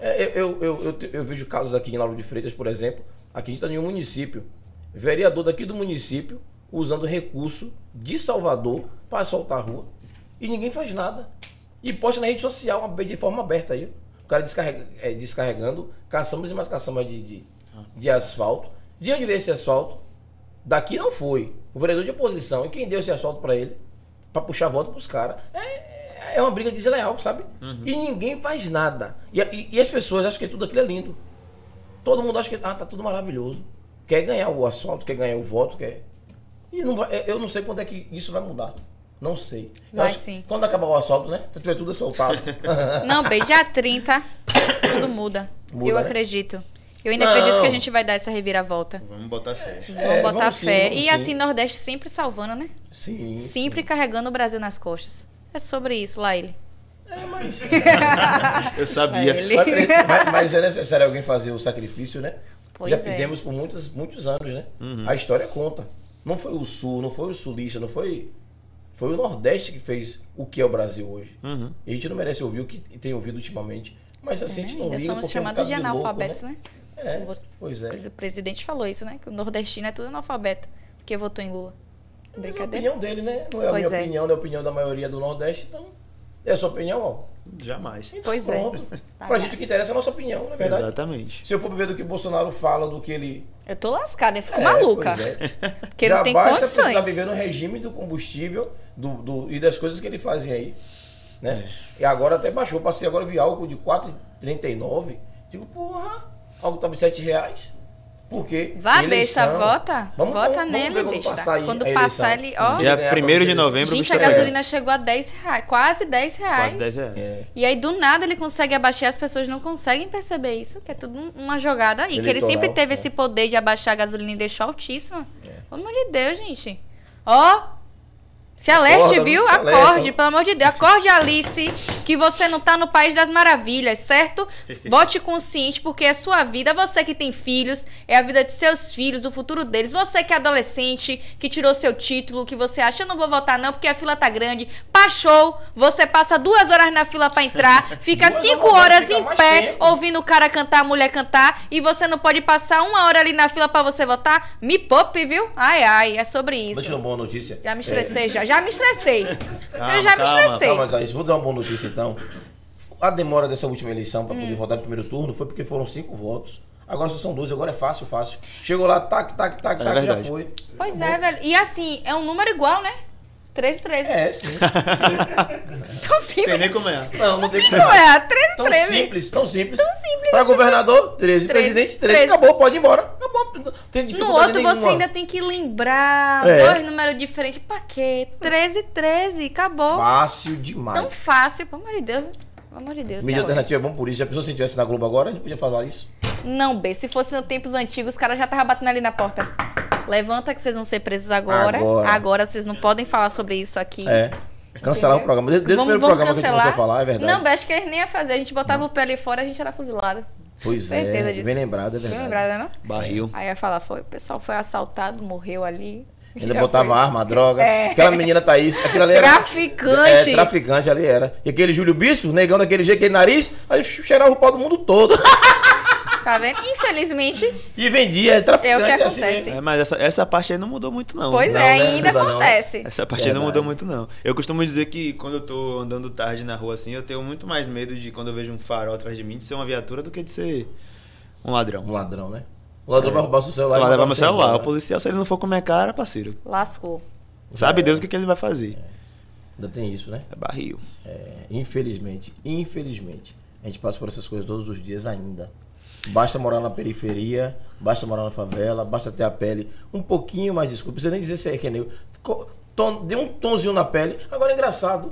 É, eu, eu, eu, eu, vejo casos aqui em Lauro de Freitas, por exemplo. Aqui a gente está em um município. Vereador daqui do município usando recurso de Salvador para asfaltar a rua. E ninguém faz nada. E posta na rede social de forma aberta aí. O cara descarrega, é, descarregando caçambas e mais caçambas de, de, de asfalto. De onde veio esse asfalto? Daqui não foi. O vereador de oposição. E quem deu esse asfalto para ele? Para puxar voto para os caras. É, é uma briga desleal, sabe? Uhum. E ninguém faz nada. E, e, e, as pessoas acham que tudo aquilo é lindo. Todo mundo acha que ah, tá tudo maravilhoso. Quer ganhar o asfalto, quer ganhar o voto, quer. E não vai, eu não sei quando é que isso vai mudar. Não sei. Vai sim. Quando acabar o asfalto, né? Se tiver tudo asfaltado. Não, bem, dia 30, tudo muda. muda eu né? acredito. Eu ainda não. acredito que a gente vai dar essa reviravolta. Vamos botar fé. Vamos é, botar vamos fé. Sim, e sim. assim, Nordeste sempre salvando, né? Sim. Sempre sim. carregando o Brasil nas costas. É sobre isso, lá ele. É, mas. eu sabia. É mas, mas, é necessário alguém fazer o sacrifício, né? Pois Já é. fizemos por muitos, muitos anos, né? Uhum. A história conta. Não foi o Sul, não foi o Sulista, não foi. Foi o Nordeste que fez o que é o Brasil hoje. Uhum. E a gente não merece ouvir o que tem ouvido ultimamente. Mas assim, a gente não liga. Somos chamados é um de analfabetos, louco, né? né? É, pois é. O presidente falou isso, né? Que o nordestino é tudo analfabeto, porque votou em Lula. Brincadeira. É a opinião dele, né? Não é a pois minha é. opinião, não é a opinião da maioria do Nordeste, então é a sua opinião, ó. Jamais. Então, pois é. pronto. é. Pra gente o que interessa é a nossa opinião, não é verdade? Exatamente. Se eu for ver do que Bolsonaro fala, do que ele. Eu tô lascada, eu fico é, maluca. Pois é. Porque Já não tem basta condições. precisar viver no regime do combustível do, do, e das coisas que ele fazia aí. Né? É. E agora até baixou. Passei agora vi álcool de 4,39. Digo, porra algo estava de 7 reais. Porque. Vá, besta, vota. Vamos, vota vamos, nele, vamos besta. Passar quando passar ele. Ó, Dia 1 de novembro. Gente, a gasolina chegou a 10 reais. Quase 10 reais. Quase 10 reais. É. E aí, do nada, ele consegue abaixar. As pessoas não conseguem perceber isso. Que é tudo uma jogada aí. Eleitoral, que ele sempre teve é. esse poder de abaixar a gasolina e deixar altíssima. É. Pelo amor de Deus, gente. Ó, se alerte, Acorda, viu? Se Acorde, pelo amor de Deus. Acorde, Alice, que você não tá no País das Maravilhas, certo? Vote consciente, porque é sua vida. Você que tem filhos, é a vida de seus filhos, o futuro deles. Você que é adolescente, que tirou seu título, que você acha, eu não vou votar não, porque a fila tá grande. Passou, você passa duas horas na fila para entrar, fica cinco horas fica em pé, tempo. ouvindo o cara cantar, a mulher cantar, e você não pode passar uma hora ali na fila para você votar? Me poupe, viu? Ai, ai, é sobre isso. Deixa uma boa notícia. Já me estressei, é. já já me estressei. Calma, eu já me estressei. Calma, Thaís, vou dar uma boa notícia então. A demora dessa última eleição para hum. poder votar no primeiro turno foi porque foram cinco votos. Agora só são dois, agora é fácil, fácil. Chegou lá, tac, tac, tac, é tac, já foi. Pois é, velho. E assim, é um número igual, né? 13 13. É, sim. sim. tão simples. Tem nem como é. Não, não tem como é, 13 tão 13. simples, tão simples. Tão simples. Para governador, 13. 13. Presidente, 13. 13. Acabou, pode ir embora. Acabou. Tem no outro nenhuma. você ainda tem que lembrar é. dois números diferentes. Pra quê? 13 13. Acabou. Fácil demais. Tão fácil, pelo amor de Deus. Pelo amor de Deus. Mídia alternativa é bom por isso. Já pensou se tivesse na Globo agora, a gente podia falar isso? Não, B. Se fosse nos tempos antigos, os caras já estavam batendo ali na porta. Levanta que vocês vão ser presos agora. Agora, agora vocês não podem falar sobre isso aqui. É. Cancelar Entendeu? o programa. Desde, desde vamos, o primeiro programa cancelar. que a gente começou a falar, é verdade. Não, acho que eles nem ia fazer. A gente botava não. o pé ali fora, a gente era fuzilado. Pois Certeza é, disso. bem lembrado, é verdade. Bem lembrado, não? Barril. Aí ia falar, foi, o pessoal foi assaltado, morreu ali. Ainda botava foi. arma, droga. É. Aquela menina Thaís, aquilo ali era. Traficante. É, traficante ali era. E aquele Júlio Bispo, negando aquele jeito, aquele nariz, aí cheirava o pau do mundo todo. Tá vendo? Infelizmente. E vendia, é traficante. É o que assim acontece. Assim é, mas essa, essa parte aí não mudou muito, não. Pois não, é, né? ainda acontece. Não. Essa parte aí não mudou muito, não. Eu costumo dizer que quando eu tô andando tarde na rua assim, eu tenho muito mais medo de quando eu vejo um farol atrás de mim de ser uma viatura do que de ser um ladrão. Um ladrão, né? O ladrão é. vai roubar seu celular. Vai levar meu celular. O policial, se ele não for comer cara, parceiro. Lascou. Sabe é. Deus o que, que ele vai fazer. É. Ainda tem isso, né? É barril. É, infelizmente, infelizmente, a gente passa por essas coisas todos os dias ainda. Basta morar na periferia, basta morar na favela, basta ter a pele um pouquinho mais escura. Não precisa nem dizer se é que é negro. Tom, dê um tonzinho na pele. Agora é engraçado.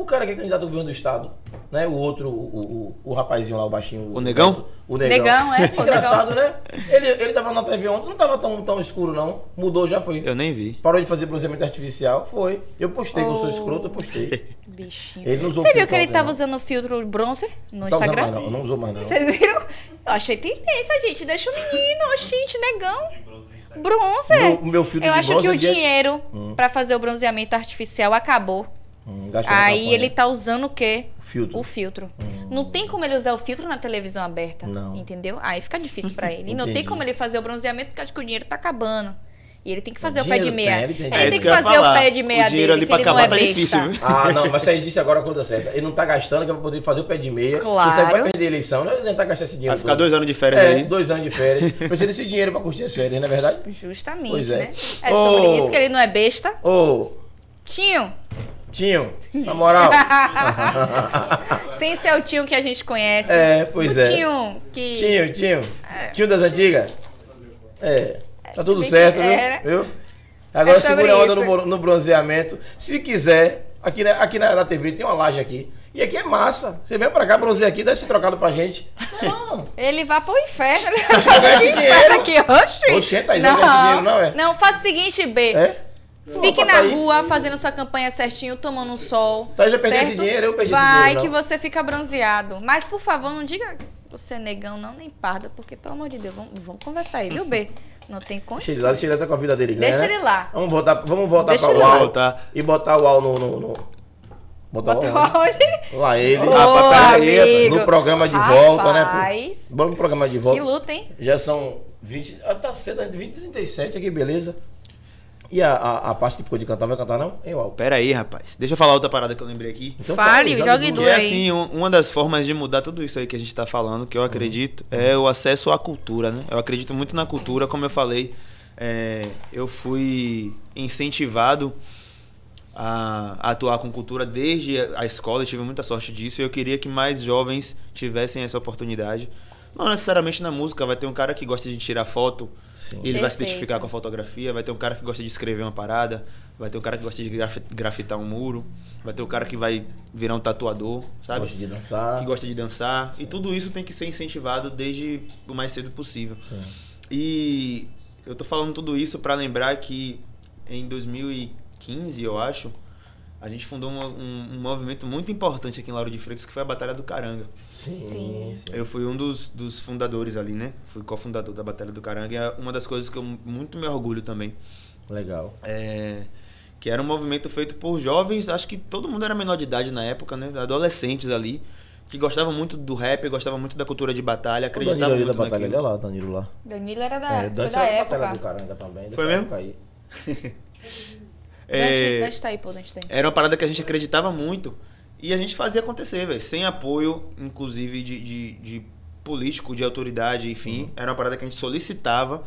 O cara que é candidato ao governo do estado, né? O outro, o, o, o rapazinho lá, o baixinho. O negão? O negão. Negão, é, o Engraçado, né? Ele, ele tava na TV ontem, não tava tão, tão escuro, não. Mudou, já foi. Eu nem vi. Parou de fazer bronzeamento artificial, foi. Eu postei, que eu sou Oh. escroto, eu postei. Bichinho. Ele não usou Você viu que ele tava não. usando filtro bronzer no Tá usando Instagram? mais não, não usou mais não. Vocês viram? Eu achei tendência, gente. Deixa o menino, oxente, negão. Bronze. Bronzer. Meu- o meu filtro Eu de acho que o é dinheiro Hum. pra fazer o bronzeamento artificial acabou. Hum, Aí ele tá usando o quê? Filtro. O filtro. Não tem como ele usar o filtro na televisão aberta. Não. Entendeu? Aí fica difícil pra ele. E não tem como ele fazer o bronzeamento porque acho que o dinheiro tá acabando. E ele tem que fazer O o pé de meia. tem, ele tem ele. É tem que que fazer o pé de meia O dinheiro dele, ali que ele pra não é acabar tá difícil, viu? Ah, não, mas vocês disse agora a coisa certa. Ele não tá gastando, que é pra poder fazer o pé de meia. Claro. Isso aí vai perder a eleição, não ele tá gastando esse dinheiro. Vai ficar todo. dois anos de férias É, aí. dois anos de férias. Precisa desse dinheiro pra curtir as férias, não é verdade? Justamente, Pois é. né? É sobre isso que ele não é besta. Ô, Tinho. Tinho, na moral. Sem ser o tio que a gente conhece. É, pois o é. Tinho que. Tinho, Tinho. Tinho das antigas? É. Tá tudo certo, era. viu? viu? Agora É segura a onda no, no bronzeamento. Se quiser, aqui, na- aqui na, na TV tem uma laje aqui. E aqui é massa. Você vem pra cá, bronzeia aqui, dá esse trocado pra gente. Não. Ele vai pro inferno. Ele esse dinheiro. aqui, oxi. Oxê, Thaís, não esse dinheiro, não, é? Não, faça o seguinte, B. É? Fique na Thaís. rua fazendo sua campanha certinho, tomando um sol. Thaís já perdeu certo? esse dinheiro, eu perdi esse Vai dinheiro, que não. você fica bronzeado. Mas, por favor, não diga você é negão, não, nem parda, porque, pelo amor de Deus, vamos, vamos conversar aí, viu, B? Não tem Deixa condições. ele lá, deixa ele lá tá com a vida dele. ganha, Deixa né? ele lá. Vamos voltar, vamos voltar Deixa pra UAU. E botar o UAU no... no, no... Botar Bota o UAU. onde? Lá ele. Ô, Rapaz, peraí, amigo. no programa de volta, né? Rapaz? Vamos pro programa de Que volta. luta, hein? Já são 20. Ah, tá cedo, 20 e 37 aqui, beleza. E a, a, a parte que ficou de cantar, vai cantar não? Hein, Uau? Pera aí, rapaz. Deixa eu falar outra parada que eu lembrei aqui. Então Fale, joga jogue duro. Que é assim, um- uma das formas de mudar tudo isso aí que a gente tá falando, que eu acredito, é o acesso à cultura, né? Eu acredito muito na cultura, como eu falei, é, eu fui incentivado a, a atuar com cultura desde a escola, eu tive muita sorte disso, e eu queria que mais jovens tivessem essa oportunidade. Não necessariamente na música, vai ter um cara que gosta de tirar foto, Sim. e ele vai se Perfeito. identificar com a fotografia, vai ter um cara que gosta de escrever uma parada, vai ter um cara que gosta de graf- grafitar um muro, vai ter um cara que vai virar um tatuador, sabe? Gosto de dançar. Que gosta de dançar. E tudo isso tem que ser incentivado desde o mais cedo possível. Sim. E eu tô falando tudo isso para lembrar que em 2015, eu acho, a gente fundou uma- um, um movimento muito importante aqui em Lauro de Freitas, que foi a Batalha do Caranga. Sim, Sim. sim. Eu fui um dos, dos fundadores ali, né? Fui cofundador da Batalha do Caranga e é uma das coisas que eu muito me orgulho também. Legal. É, que era um movimento feito por jovens, acho que todo mundo era menor de idade na época, né? Adolescentes ali, que gostavam muito do rap, gostavam muito da cultura de batalha, O Danilo acreditavam ali da muito batalha, naquilo. olha lá, Danilo lá. Danilo era da, É, foi da era da batalha época. do Caranga também. dessa Foi mesmo? época aí. É, aí, pô, aí. era uma parada que a gente acreditava muito e a gente fazia acontecer, velho. Sem apoio, inclusive, de, de, de político, de autoridade, enfim. Era uma parada que a gente solicitava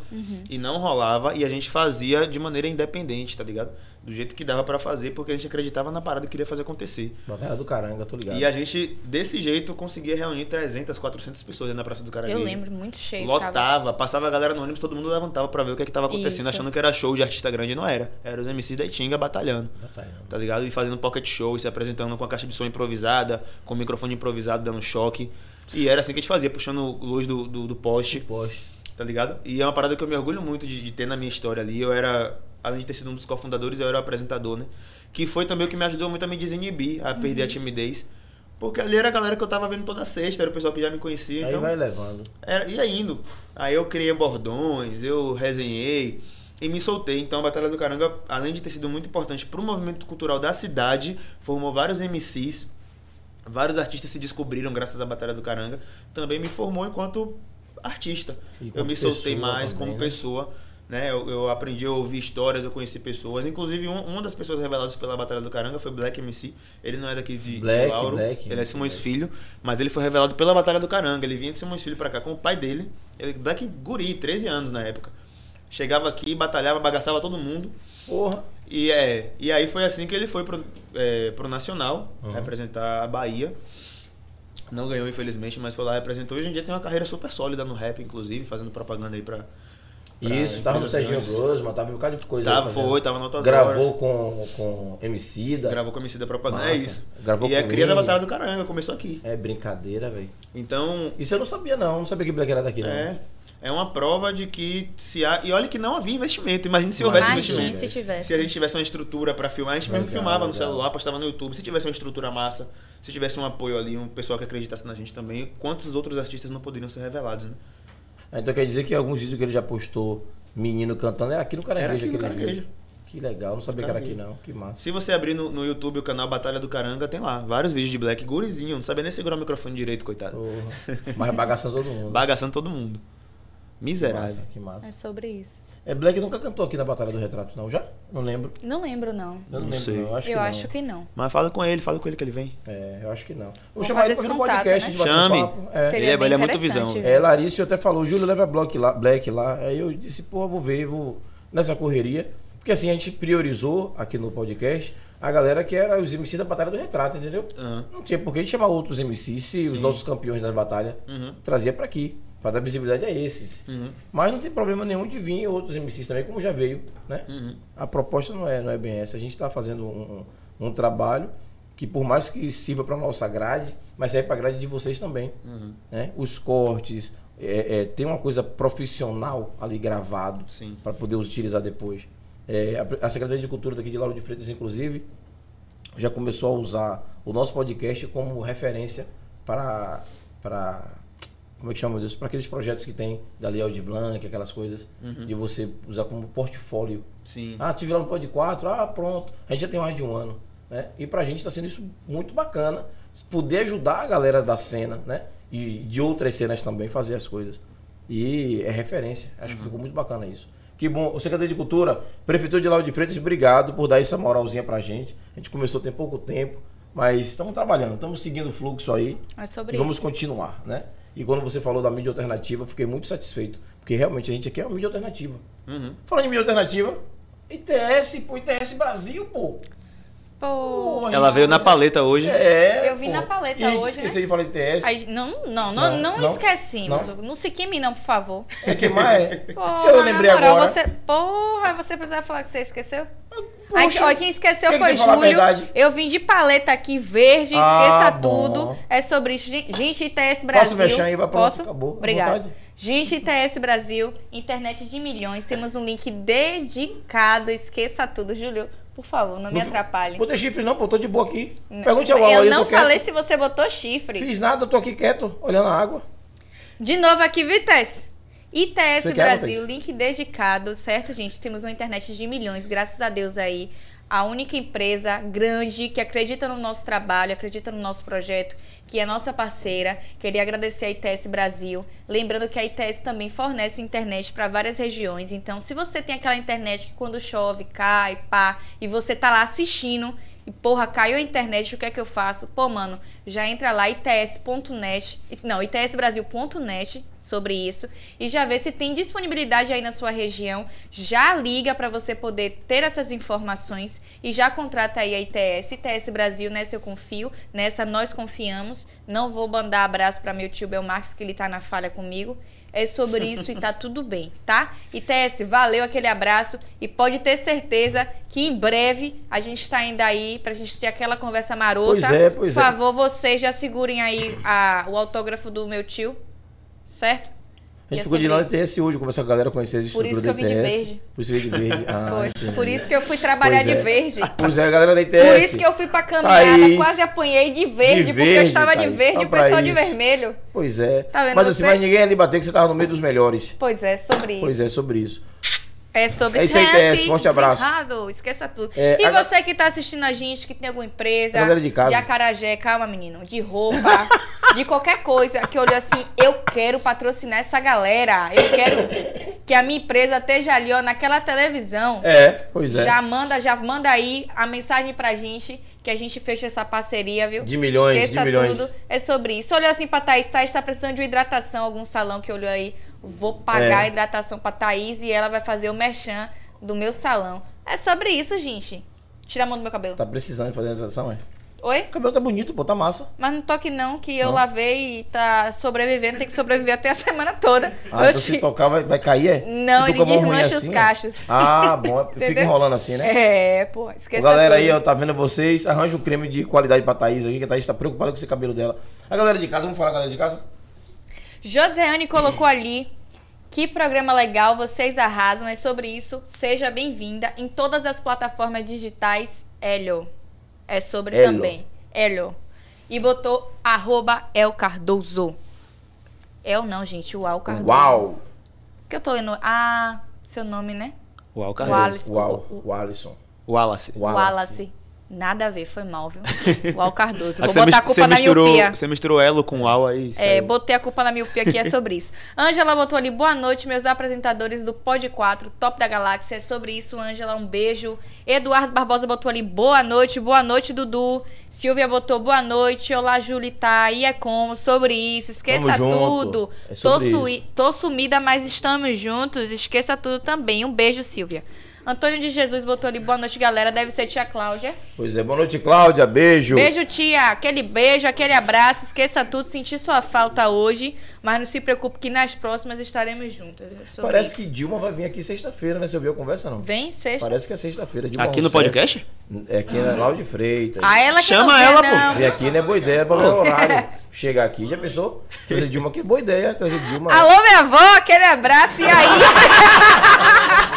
e não rolava e a gente fazia de maneira independente, tá ligado? Do jeito que dava pra fazer, porque a gente acreditava na parada e queria fazer acontecer. Batalha do Caranga, tô ligado. E a gente, desse jeito, conseguia reunir 300, 400 pessoas dentro da Praça do Caranguejo. Eu lembro, muito cheio. ficava- Lotava, passava a galera no ônibus, todo mundo levantava pra ver o que, é que tava acontecendo, Isso. achando que era show de artista grande e não era. Era os MCs da Itinga batalhando, Batalhando. tá ligado? E fazendo pocket show, e se apresentando com a caixa de som improvisada, com o microfone improvisado, dando choque. E era assim que a gente fazia, puxando luz do, do, do poste, Poxa. tá ligado? E é uma parada que eu me orgulho muito de, de ter na minha história ali. Eu era, além de ter sido um dos cofundadores, eu era o apresentador, né? Que foi também o que me ajudou muito a me desinibir, a perder a timidez. Porque ali era a galera que eu tava vendo toda sexta, era o pessoal que já me conhecia. Aí então vai levando. era, ia indo. Aí eu criei bordões, eu resenhei e me soltei. Então a Batalha do Caranga, além de ter sido muito importante para o movimento cultural da cidade, formou vários MCs, vários artistas se descobriram graças à Batalha do Caranga, também me formou enquanto artista. Eu me soltei mais também, como né? pessoa. Né? Eu, eu aprendi a ouvir histórias, eu conheci pessoas. Inclusive, um- uma das pessoas reveladas pela Batalha do Caranga foi Black MC. Ele não é daqui de, de Black, Lauro, Black, ele é Simões Black. Filho, mas ele foi revelado pela Batalha do Caranga. Ele vinha de Simões Filho pra cá com o pai dele. Ele, Black Guri, 13 anos na época. Chegava aqui, batalhava, bagaçava todo mundo. Porra. E, é, e aí foi assim que ele foi pro, é, pro Nacional, Uhum. representar a Bahia. Não ganhou, infelizmente, mas foi lá e representou. Hoje em dia tem uma carreira super sólida no rap, inclusive, fazendo propaganda aí pra, pra Isso, tava no Serginho. Grossman, tava um bocado de coisa. Tava, foi, tava no Gravou com, com Emicida. Gravou com MC da propaganda. É Massa. isso. Gravou e é cria da. Batalha do Caranga, começou aqui. É brincadeira, velho. Então, Isso eu não sabia, não. Não sabia que Black era daqui, não. é. É uma prova de que se há. E olha que não havia investimento. Imagine se Imagina houvesse Imagine investimento. se tivesse. Se a gente tivesse uma estrutura pra filmar, a gente mesmo Legal, filmava no legal. celular, postava no YouTube. Se tivesse uma estrutura massa, se tivesse um apoio ali, um pessoal que acreditasse na gente também, quantos outros artistas não poderiam ser revelados, né? Então quer dizer que alguns vídeos que ele já postou, menino cantando, era aqui no Caranguejo. Era aqui no Caranguejo. Que legal, não sabia que era aqui, não. Que massa. Se você abrir no, no YouTube o canal Batalha do Caranga, tem lá vários vídeos de Black gurizinho, não sabia nem segurar o microfone direito, coitado. Porra. Mas bagaçando todo mundo. Bagaçando todo mundo. Que Miserável. massa, que massa. É sobre isso. É, Black nunca cantou aqui na Batalha do Retrato, não? Já? Não lembro. Não lembro, não. Eu não, Não lembro, sei. não. Acho eu que não. acho que não. Mas fala com ele, fala com ele que ele vem. É, eu acho que não. Vou Vamos chamar ele pra vir no podcast, contato, de bater um Chame. É. Ele é- ele é muito visão. É, Larissa até falou, Júlio leva Black lá, Black lá. Aí eu disse, porra, vou ver, vou nessa correria. Porque assim, a gente priorizou aqui no podcast a galera que era os MCs da Batalha do Retrato, entendeu? Aham. Não tinha por que chamar outros MCs se Sim. os nossos campeões da batalha Uhum. trazia pra aqui. Pra dar visibilidade a esses. Uhum. Mas não tem problema nenhum de vir outros MCs também, como já veio, né? Uhum. A proposta não é, não é bem essa. A gente está fazendo um, um- trabalho que, por mais que sirva para nossa grade, mas serve para a grade de vocês também. Uhum. Né? Os cortes, é, é, tem uma coisa profissional ali gravado para poder utilizar depois. É, a, a Secretaria de Cultura daqui de Lauro de Freitas, inclusive, já começou a usar o nosso podcast como referência para. para como é que chama isso? Para aqueles projetos que tem da Lei Aldir Blanc, aquelas coisas, Uhum. de você usar como portfólio. Sim. Ah, tive lá no Pod 4, ah, pronto. A gente já tem mais de um ano. Né? E pra gente está sendo isso muito bacana. Poder ajudar a galera da cena, né? E de outras cenas também fazer as coisas. E é referência. Acho que ficou muito bacana isso. Que bom. O Secretaria de Cultura, Prefeitura de Lauro de Freitas, obrigado por dar essa moralzinha pra gente. A gente começou tem pouco tempo, mas estamos trabalhando, estamos seguindo o fluxo aí. É sobre E vamos isso. continuar, né? E quando você falou da mídia alternativa, eu fiquei muito satisfeito. Porque realmente a gente aqui é uma mídia alternativa. Uhum. Falando em mídia alternativa, ITS, pô, ITS Brasil, pô. Pô. Ela veio na paleta hoje. É. Eu vi pô. na paleta e hoje, esqueceu né? de falar ITS. Aí, não, não, não, Não, não, não? esquecemos. Não? Não se queime, não, por favor. É que mais? Porra, Se eu lembrei moral, agora. Você, porra, você precisa falar que você esqueceu? Poxa, Aí, ó, quem esqueceu que foi que Júlio. Eu vim de paleta aqui, verde, Ah, esqueça bom. tudo. É sobre isso. Gente, ITS Brasil. Posso fechar aí? Vai pronto, Posso? acabou. vontade. Gente, ITS Brasil, internet de milhões. Temos um link dedicado. Esqueça tudo. Júlio, por favor, não me atrapalhe. Botei chifre não, pô, tô de boa aqui. Pergunte ao eu aí, não tô quieto. falei se você botou chifre. Fiz nada, eu tô aqui quieto, olhando a água. De novo aqui, Vites. ITS Você quer, Brasil, Matheus? link dedicado, certo, gente? Temos uma internet de milhões, graças a Deus aí. A única empresa grande que acredita no nosso trabalho, acredita no nosso projeto, que é nossa parceira. Queria agradecer a ITS Brasil. Lembrando que a ITS também fornece internet para várias regiões. Então, se você tem aquela internet que quando chove, cai, pá, e você tá lá assistindo e porra, caiu a internet, o que é que eu faço? Pô, mano, já entra lá its.net, não, itsbrasil.net sobre isso e já vê se tem disponibilidade aí na sua região. Já liga para você poder ter essas informações e já contrata aí a ITS, ITS Brasil, nessa eu confio, nessa nós confiamos. Não vou mandar abraço para meu tio Belmarx que ele tá na falha comigo. É sobre isso e tá tudo bem, tá? ITS, valeu aquele abraço e pode ter certeza que em breve a gente tá indo aí pra gente ter aquela conversa marota. Pois é, pois Por é. favor, vocês já segurem aí a- o autógrafo do meu tio, certo? A gente é ficou de lá no. ITS hoje, conversar com a galera, conhecer as Por isso estruturas que eu vim de ITS. verde. Por isso veio de verde. Ah. Por isso que eu fui trabalhar Pois de é. verde. Pois é, a galera da ITS. Por isso que eu fui pra caminhada, Thaís. quase apanhei de verde, De porque eu verde, estava de Thaís, verde e o pessoal de vermelho. Pois é. Tá mas assim, você? mas ninguém ia lhe bater que você tava no meio dos melhores. Pois é, sobre isso. Pois é, sobre isso. É sobre É isso aí, TS, forte abraço. Errado, esqueça tudo. É, e você que tá assistindo a gente, que tem alguma empresa, galera de casa. acarajé, calma, menino, de roupa, de qualquer coisa, que olhou assim, eu quero patrocinar essa galera. Eu quero que a minha empresa esteja ali, ó, naquela televisão. É, pois é. Já manda, já manda aí a mensagem pra gente, que a gente fecha essa parceria, viu? De milhões, Esqueça de milhões. tudo. É sobre isso. Olhou assim pra Thaís. Thaís tá precisando de uma hidratação, algum salão que olhou aí. Vou pagar É. a hidratação pra Thaís e ela vai fazer o merchan do meu salão. É sobre isso, gente. Tira a mão do meu cabelo. Tá precisando de fazer a hidratação, é? Oi? O cabelo tá bonito, pô, tá massa. Mas não toque não, que eu Não? lavei e tá sobrevivendo, tem que sobreviver até a semana toda. Ah, então se tocar vai, vai cair, é? Não, ele a desmancha os assim, é? cachos. Ah, bom. Fica enrolando assim, né? É, pô, Ô, esqueça galera aí, ó, tá vendo vocês? Arranja um creme de qualidade pra Thaís aqui, que a Thaís tá preocupada com esse cabelo dela. A galera de casa, vamos falar, galera de casa? Joseane colocou ali. Que programa legal, vocês arrasam. É sobre isso. Seja bem-vinda em todas as plataformas digitais. Helio. É sobre também. Helio. E botou arroba El Cardoso. El não, gente. O Al Cardoso. Uau! que eu tô lendo? Ah, seu nome, né? Uau, Wallace. Uau, O- o Alisson. Wallace. Wallace. Nada a ver, foi mal, viu? O Al Cardoso. Vou botar a culpa na misturou, miopia. Você misturou elo com uau aí. É, saiu. botei a culpa na miopia que é sobre isso. Ângela botou ali, boa noite, meus apresentadores do Pod 4, Top da Galáxia. É sobre isso, Ângela, um beijo. Eduardo Barbosa botou ali, boa noite, boa noite, Dudu. Silvia botou, boa noite. Olá, Julita. E é como? Sobre isso, esqueça tudo. É tô, sobre sui- tô sumida, mas estamos juntos. Esqueça tudo também. Um beijo, Silvia. Antônio de Jesus botou ali, boa noite, galera. Deve ser tia Cláudia. Pois é, boa noite, Cláudia. Beijo. Beijo, tia. Aquele beijo, aquele abraço. Esqueça tudo. Senti sua falta hoje. Mas não se preocupe que nas próximas estaremos juntas. É Parece isso. que Dilma vai vir aqui sexta-feira, né? Você ouviu a conversa, não? Vem sexta. Parece que é sexta-feira. Dilma Aqui no Rousseff. podcast? É aqui na Lauro de Freitas. Ah, ela que Chama ela, quer, pô. Vem aqui não é boa ideia pra o horário. Chegar aqui, já pensou? Trazer Dilma aqui, boa ideia. Trazer Dilma. Alô, minha avó, aquele abraço. E aí?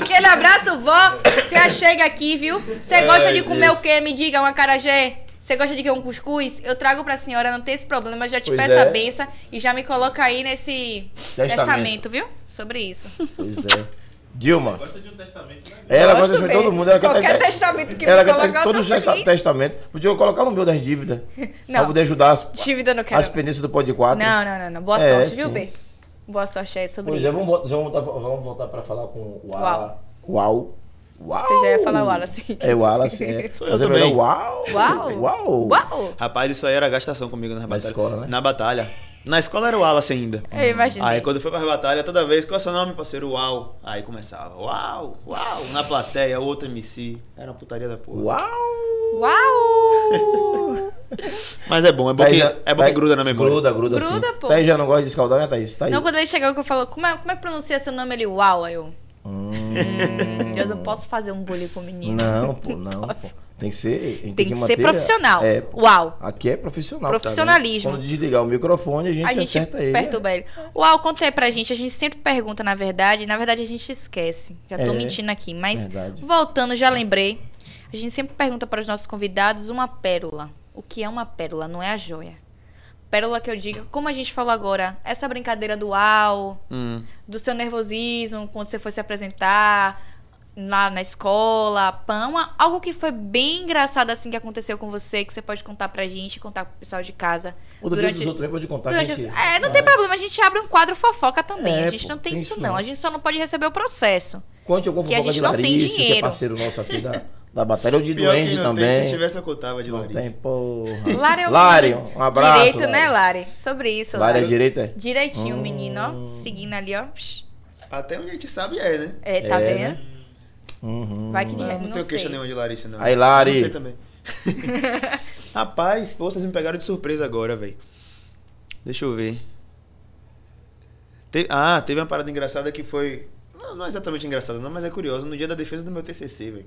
aquele abraço, vó. Você achega aqui, viu? Você gosta Ai, de comer Deus. o quê? Me diga, um acarajé? Você gosta de que um cuscuz? Eu trago pra senhora, não tem esse problema. Já te Pois peço é. a benção e já me coloca aí nesse Testamento. testamento, viu? Sobre isso. Pois é. Dilma. Gosta de um testamento, né? Ela gosta de todo mundo. Ela Qualquer quer, testamento que ela me quer colocar, todos os feliz. testamentos. Podia eu colocar no meu das dívidas. Não. Pra poder ajudar as, Dívida não quero. as pendências do Pod 4. Não, não, não, não. Boa É, sorte, viu, sim. B? Boa sorte aí sobre é, isso. vamos, voltar- vamos, voltar, vamos voltar pra falar com o Uau. Ala. Uau. Uau. Você já ia falar Wallace. É o Wallace, é. Mas é também. melhor Uau. Uau. Uau. Uau! Rapaz, isso aí era gastação comigo na batalha. escola, né? Na batalha. Na escola era o Wallace ainda. Eu imaginei. Aí quando foi pra batalha, toda vez, qual é o seu nome, parceiro? Uau. Aí começava, uau, uau. Na plateia, outro MC. Era uma putaria da porra. Uau. Uau! Mas é bom, é bom, Thaís que, já- é bom que Thaís- gruda na memória. Gruda, gruda, Gruda, sim. pô. Thaís já não gosta de escaldar, né, Thaís? Tá aí. Não, quando ele chegou que eu falo, como é, como é que pronuncia seu nome? Ele, uau, aí eu. Hum, eu não posso fazer um bullying com o menino. não, pô, não. Pô. Tem que ser. gente Tem que ser manter- profissional. É. Uau. Aqui é profissional. Profissionalismo. Tá? Quando desligar o microfone, a gente, A gente acerta ele. perturba ele. Uau, conta aí pra gente. A gente sempre pergunta, na verdade, na verdade a gente esquece. Já tô É, mentindo aqui, mas verdade. voltando, já lembrei. A gente sempre pergunta para os nossos convidados uma pérola. O que é uma pérola? Não é a joia. Pérola que eu digo, como a gente falou agora, essa brincadeira do uau, Hum. do seu nervosismo quando você foi se apresentar lá na escola, pão, algo que foi bem engraçado assim que aconteceu com você, que você pode contar pra gente, contar pro pessoal de casa. O durante- dos outros também pode contar. Durante- que a gente- É, não tem problema, a gente abre um quadro fofoca também. É, a gente pô, não tem, tem isso não. não. A gente só não pode receber o processo. Conte algum que a gente de não tem Larissa, que é dinheiro. parceiro nosso aqui da, da batalha. Ou de Pior Duende também. tem, se tivesse eu contava de Larissa. tem, porra. Lari é o Lari, menino. um abraço. Direito, né, Lari? Sobre isso, Lari Lari. é direita? é? Direitinho, Hum. menino, ó. Seguindo ali, ó. Até onde a gente sabe é, né? É, tá É, vendo? né? Uhum. Vai que de Não, não tenho queixa nenhuma de Larissa, não. Aí, Lari. Sei também. Rapaz, pô, vocês me pegaram de surpresa agora, velho. Deixa eu ver. Te- Ah, teve uma parada engraçada que foi. Não, não é exatamente engraçada, não, mas é curiosa. No dia da defesa do meu TCC, velho.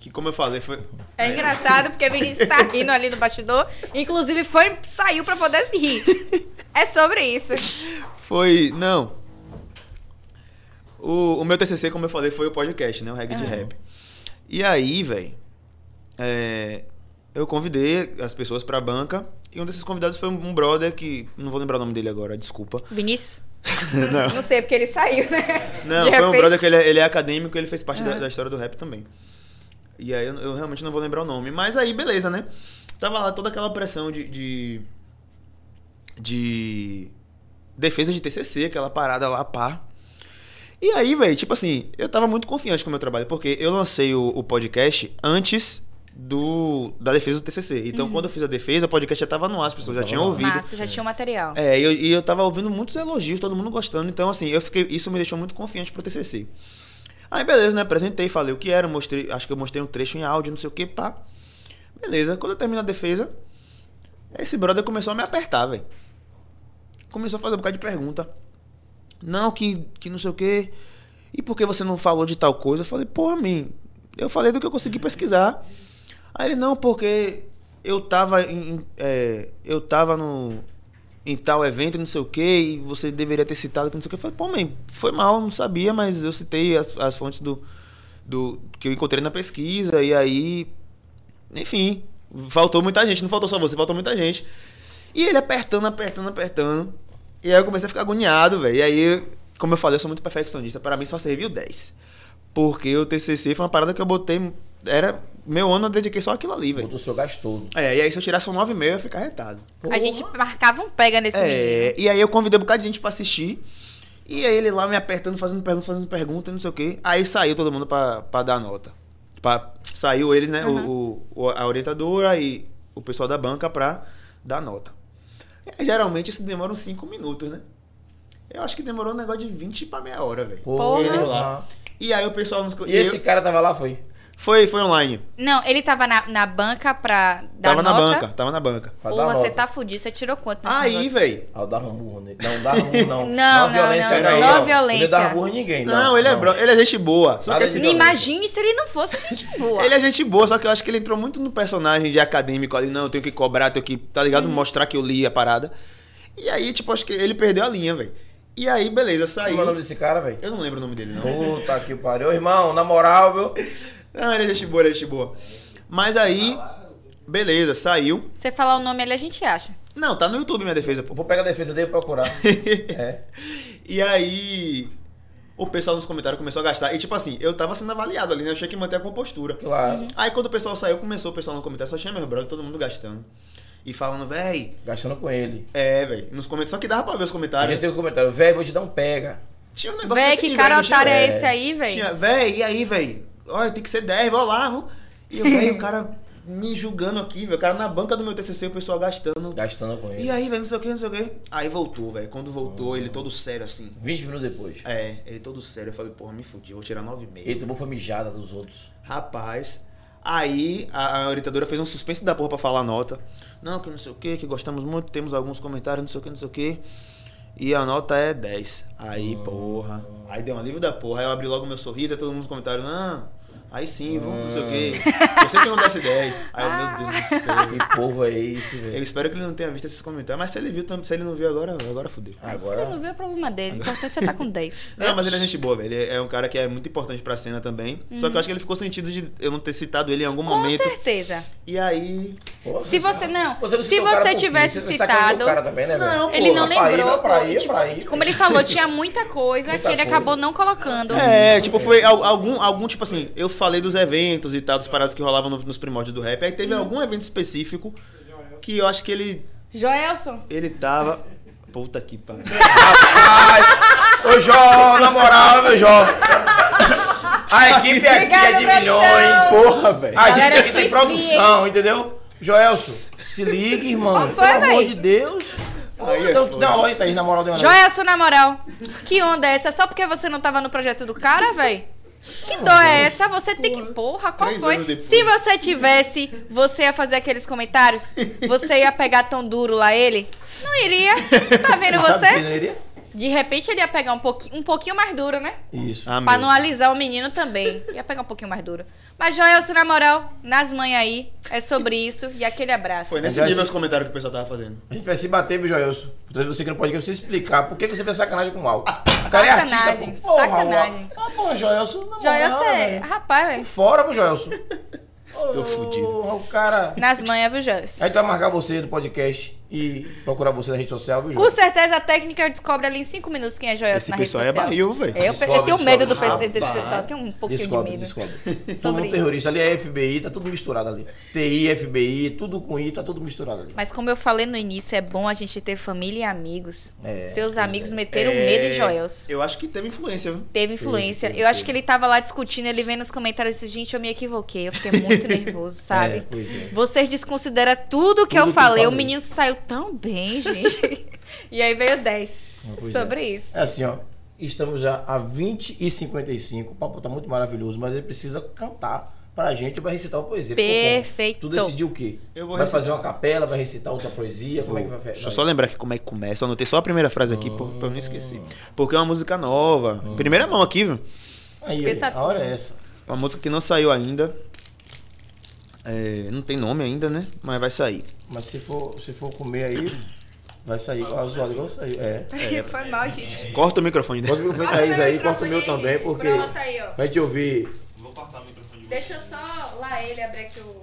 Que, como eu falei, foi. É engraçado porque o Vinícius tá rindo ali no bastidor. Inclusive, foi, saiu pra poder rir. É sobre isso. Foi. Não. O, o meu TCC, como eu falei, foi o podcast, né? O reggae de rap. E aí, velho. eu convidei as pessoas pra banca. E um desses convidados foi um brother que. Não vou lembrar o nome dele agora, desculpa. Vinícius? não. Não sei, porque ele saiu, né? Não, De foi um repente- brother que ele é, ele é acadêmico ele fez parte da, da história do rap também. E aí eu, eu realmente não vou lembrar o nome. Mas aí, beleza, né? Tava lá toda aquela pressão de. de, de defesa de TCC, aquela parada lá, pá. E aí, velho, tipo assim, eu tava muito confiante com o meu trabalho, porque eu lancei o, o podcast antes do da defesa do TCC. Então, Uhum. quando eu fiz a defesa, o podcast já tava no ar, as pessoas já tinham ouvido. Massa, já tinha o material. É, e eu, e eu tava ouvindo muitos elogios, todo mundo gostando. Então, assim, eu fiquei. Isso me deixou muito confiante pro TCC. Aí, beleza, né? Apresentei, falei o que era, mostrei. Acho que eu mostrei um trecho em áudio, não sei o que, pá. Beleza, quando eu termino a defesa, esse brother começou a me apertar, velho. Começou a fazer um bocado de pergunta. Não, que, que não sei o quê. E por que você não falou de tal coisa? Eu falei, porra, mim, eu falei do que eu consegui pesquisar. Aí ele, não, porque eu tava em- é, eu tava no em tal evento, não sei o que, e você deveria ter citado que não sei o que. Eu falei, pô, mãe, foi mal, não sabia, mas eu citei as, as fontes do, do que eu encontrei na pesquisa, e aí, enfim, faltou muita gente, não faltou só você, faltou muita gente. E ele apertando, apertando, apertando. E aí eu comecei a ficar agoniado, velho. E aí, como eu falei, eu sou muito perfeccionista. Para mim só serviu 10. Porque o TCC foi uma parada que eu botei. Era. Meu ano eu dediquei só aquilo ali, velho. Botou o seu gás todo. É, e aí se eu tirasse um 9,5 eu ia ficar retado. A gente marcava um pega nesse menino. É, e aí eu convidei um bocado de gente pra assistir. E aí ele lá me apertando, fazendo pergunta, fazendo pergunta, não sei o quê. Aí saiu todo mundo pra, pra dar nota. Pra, saiu eles, né? o- O, o- a orientadora e o pessoal da banca pra dar nota. E aí, geralmente isso demora uns 5 minutos, né? Eu acho que demorou um negócio de 20 pra meia hora, velho. Porra. Lá. E aí o pessoal nos. E esse eu- cara tava lá, foi? Foi, foi online. Não, ele tava na, na banca pra dar tava na nota. banca, tava na banca. Pra Ou dar você nota. tá fudido, você tirou quanto nesse Aí, velho. Ah, eu dava um burro nele. Não, dava um burro não. Não, Não, não, violência não, não, ó. não violência. Ele não dava burro em ninguém, não. Não, ele é bro, ele é gente boa. Só que Nada assim, Não violência. imagine se ele não fosse gente boa. Ele é gente boa, só que eu acho que ele entrou muito no personagem de acadêmico ali. Não, eu tenho que cobrar, tenho que, tá ligado? Uhum. Mostrar que eu li a parada. E aí, tipo, acho que ele perdeu a linha, velho. E aí, beleza, Como saiu. é o nome desse cara, velho? Eu não lembro o nome dele, não. Puta que pariu. Irmão, na moral, viu? Não, ele é gente boa, ele é gente boa. Mas aí, beleza, saiu. Você falar o nome ali, a gente acha. Não, tá no YouTube minha defesa, Eu pô. vou pegar a defesa dele e procurar. é. E aí, o pessoal nos comentários começou a gastar. E tipo assim, eu tava sendo avaliado ali, né? Eu tinha que manter a compostura. Claro. Aí quando o pessoal saiu, começou o pessoal no comentário, só tinha meus brothers, todo mundo gastando. E falando, véi, Gastando com ele. é, véi, nos comentários. Só que dava pra ver os A comentários. gente tem um comentário, velho, vou te dar um pega. Tinha um negócio Véi, que nível, cara otário é véi? esse aí, véi? Tinha, véi, e aí, véi? Olha, tem que ser 10, vai lá. vou. E eu, véi, o cara me julgando aqui, velho. O cara na banca do meu TCC, o pessoal gastando. Gastando com ele. E aí, velho, não sei o que, não sei o que. Aí voltou, velho. Quando voltou, ele todo sério assim. 20 minutos depois. É, ele todo sério. Eu falei, porra, me fudi, vou tirar 9,5. Ele tomou famijada dos outros. Rapaz. Aí a, a orientadora fez um suspense da porra pra falar a nota. Não, que não sei o que, que gostamos muito, temos alguns comentários, não sei o que, não sei o que. E a nota é 10. Aí, porra. Aí deu um alívio da porra. Aí eu abri logo meu sorriso, aí todo mundo nos comentários, não. Aí sim, vamos, não sei o que. Eu sei que não desce 10. Aí eu, meu Deus do céu. Que povo é esse, Eu velho? espero que ele não tenha visto esses comentários. Mas se ele viu, se ele não viu agora, agora fudeu. Se ele não Agora. viu, é problema dele. O importante é você tá com 10. Não, mas ele é gente boa, velho. Ele é um cara que é muito importante pra cena também. Só que eu acho que ele ficou sentido de eu não ter citado ele em algum Com momento. certeza. E aí. Pô, Se você não, não se você quê? tivesse Você citado- também, né? Não, Ele pô, não pra ir, lembrou, pra ir, tipo, pra ir. como ele falou, tinha muita coisa Muita que ele coisa. acabou não colocando. É, tipo, foi al- algum, algum, tipo assim, eu falei dos eventos e tal, das paradas que rolavam no- nos primórdios do rap. Aí teve algum evento específico que eu acho que ele. Joelson, Ele tava. Puta que pariu. Rapaz! Ô, Jó, na moral, meu Jó. A equipe aqui é de milhões. Porra, velho. A gente Galera, aqui tem produção, entendeu? Joelso, se liga, irmão. Foi, Pelo amor de Deus. Aí é Dá foda. dá uma olhada aí, na moral, deu uma Joelson, na moral, que onda é essa? Só porque você não tava no projeto do cara, véi? Que dor é essa? Você tem que. Porra, qual Três foi? Se você tivesse, você ia fazer aqueles comentários? Você ia pegar tão duro lá ele? Não iria. Tá vendo Sabe se você? não iria? De repente ele ia pegar um pouquinho, um pouquinho mais duro, né? Isso. Ah, Pra meu. não alisar o menino também. Ia pegar um pouquinho mais duro. Mas, Joelson, na moral, nas manhãs aí, é sobre isso. E aquele abraço. Foi nesse assim- os comentários que o pessoal tava fazendo. A gente vai se bater, viu, Joelso? Portanto, você que não pode você explicar por que você fez sacanagem com o Al. O cara é artista, Sacanagem, pô. Porra, sacanagem. Al. Ah, porra, Joelso. na moral, Joelson é. velho. Rapaz, velho. Fora, viu, Joelso? Tô fudido. O cara. Nas manhãs, viu, Joelson? A gente vai marcar você no podcast e procurar você na rede social, viu, Com certeza a técnica descobre ali em 5 minutos quem é Joelson Esse na rede pessoal é social. barril, velho. Eu, eu Descobre, tenho medo do descobre. PC desse Rapaz. pessoal, eu tenho um pouquinho Descobre, de medo. descobre. Todo Sobre mundo terrorista. Ali é FBI, tá tudo misturado ali. TI, FBI, tudo com I, tá tudo misturado ali. Mas como eu falei no início, é bom a gente ter família e amigos. É, Seus pois amigos é. meteram É, medo em Joelson. Eu acho que teve influência, viu? Teve influência. teve, eu acho teve. que ele tava lá discutindo, ele vendo nos comentários disse, gente, eu me equivoquei. Eu fiquei muito nervoso, sabe? É, pois é. Vocês desconsideram tudo que Tudo eu que eu falei. O falei. menino saiu tão bem, gente. e aí veio 10 Pois sobre é. isso. É assim, ó. Estamos já a 20 e 55. O papo tá muito maravilhoso, mas ele precisa cantar pra gente vai recitar uma poesia. Perfeito. Tu decidiu o quê? Eu vou vai recitar. fazer uma capela, vai recitar outra poesia? Como é que vai Deixa eu só lembrar aqui como é que começa. Eu anotei só a primeira frase aqui por- pra eu não esquecer. Ah. Porque é uma música nova. Primeira mão aqui, viu? Aí, Esqueça a hora é essa. Uma música que não saiu ainda. É, não tem nome ainda, né? Mas vai sair. Mas se for, se for comer aí, vai sair igual zoado igual saiu. É. Foi mal, gente. Corta o microfone dele. Corta o microfone Thaís aí, corta o meu também, porque. Pronto aí, ó. Pra gente ouvir. Vou cortar o microfone de Deixa eu só lá ele abrir aqui o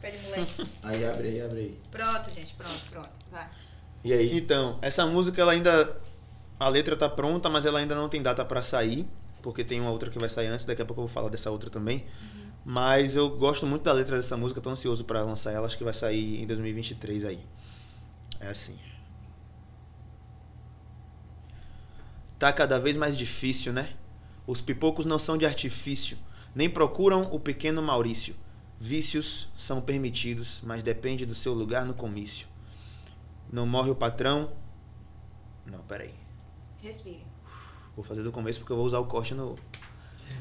pé de moleque. Aí abre aí, abre aí. Pronto, gente. Pronto, pronto. Vai. E aí? Então, essa música ela ainda. A letra tá pronta, mas ela ainda não tem data pra sair. Porque tem uma outra que vai sair antes, daqui a pouco eu vou falar dessa outra também. Mas eu gosto muito da letra dessa música, tô ansioso pra lançar ela, acho que vai sair em 2023 aí. É assim. Tá cada vez mais difícil, né? Os pipocos não são de artifício, nem procuram o pequeno Maurício. Vícios são permitidos, mas depende do seu lugar no comício. Não morre o patrão. Não, peraí. Respire. Vou fazer do começo porque eu vou usar o corte no,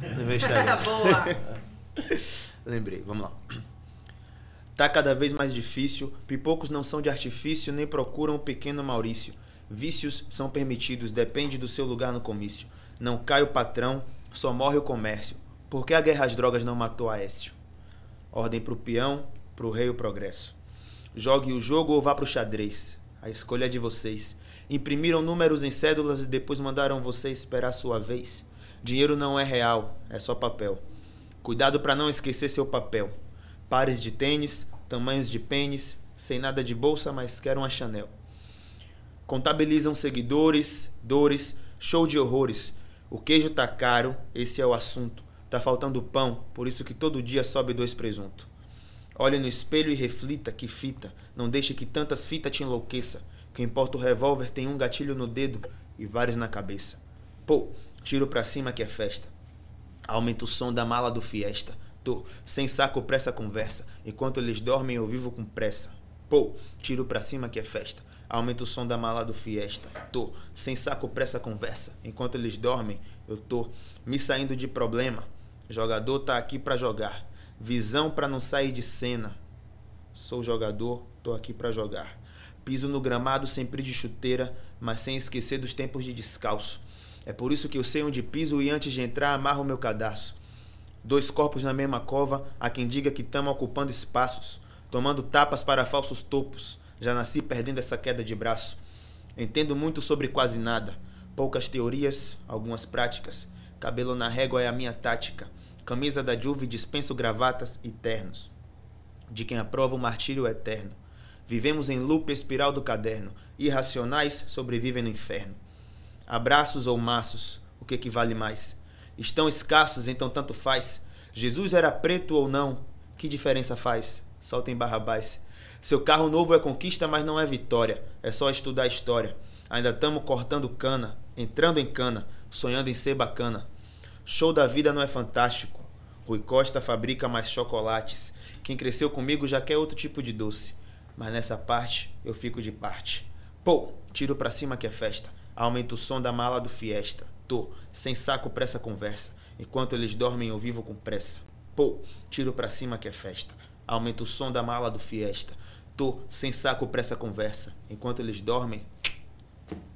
no meu Instagram. Boa. Lembrei, vamos lá. Tá cada vez mais difícil, pipocos não são de artifício, nem procuram o pequeno Maurício. Vícios são permitidos, depende do seu lugar no comício. Não cai o patrão, só morre o comércio. Por que a guerra às drogas não matou Aécio? Ordem pro peão, pro rei o progresso. Jogue o jogo ou vá pro xadrez. A escolha é de vocês. Imprimiram números em cédulas e depois mandaram você esperar sua vez. Dinheiro não é real, é só papel. Cuidado para não esquecer seu papel. Pares de tênis, tamanhos de pênis, sem nada de bolsa, mas quero uma Chanel. Contabilizam seguidores, dores, show de horrores. O queijo tá caro, esse é o assunto. Tá faltando pão, por isso que todo dia sobe dois presunto. Olhe no espelho e reflita que fita. Não deixe que tantas fitas te enlouqueça. Quem porta o revólver tem um gatilho no dedo e vários na cabeça. Pô, tiro pra cima que é festa. Aumenta o som da mala do Fiesta. Tô sem saco pra essa conversa. Enquanto eles dormem, eu vivo com pressa. Pô, tiro pra cima que é festa. Aumenta o som da mala do Fiesta. Tô sem saco pra essa conversa. Enquanto eles dormem, eu tô me saindo de problema. Jogador tá aqui pra jogar. Visão pra não sair de cena. Sou jogador, tô aqui pra jogar. Piso no gramado sempre de chuteira, mas sem esquecer dos tempos de descalço. É por isso que eu sei onde piso e antes de entrar amarro meu cadastro. Dois corpos na mesma cova, há quem diga que estamos ocupando espaços, tomando tapas para falsos topos. Já nasci perdendo essa queda de braço. Entendo muito sobre quase nada. Poucas teorias, algumas práticas. Cabelo na régua é a minha tática. Camisa da Juve dispenso gravatas e ternos. De quem aprova o martírio eterno. Vivemos em loop espiral do caderno. Irracionais sobrevivem no inferno. Abraços ou maços, o que que vale mais? Estão escassos, então tanto faz. Jesus era preto ou não, que diferença faz? Soltem Barrabás. Seu carro novo é conquista, mas não é vitória. É só estudar a história. Ainda estamos cortando cana, entrando em cana, sonhando em ser bacana. Show da vida não é fantástico. Rui Costa fabrica mais chocolates. Quem cresceu comigo já quer outro tipo de doce. Mas nessa parte eu fico de parte. Pô, tiro pra cima que é festa. Aumenta o som da mala do Fiesta. Tô sem saco pra essa conversa. Enquanto eles dormem eu vivo com pressa. Pô, tiro pra cima que é festa. Aumenta o som da mala do Fiesta. Tô sem saco pra essa conversa. Enquanto eles dormem.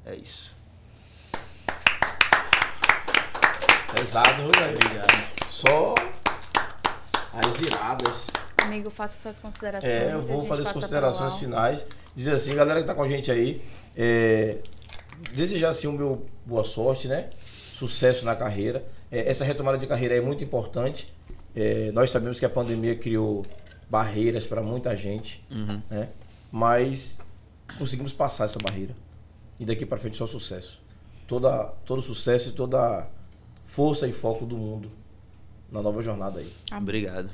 É isso. Pesado, velho? Obrigado. Só as iradas. Amigo, faça suas considerações. É, eu vou fazer as considerações finais. Dizer assim, galera que tá com a gente aí, é, desejar assim o meu boa sorte, né? Sucesso na carreira. É, essa retomada de carreira é muito importante. É, nós sabemos que a pandemia criou barreiras para muita gente, né? Mas conseguimos passar essa barreira. E daqui para frente só sucesso. Toda, todo sucesso e toda força e foco do mundo na nova jornada aí. Obrigado.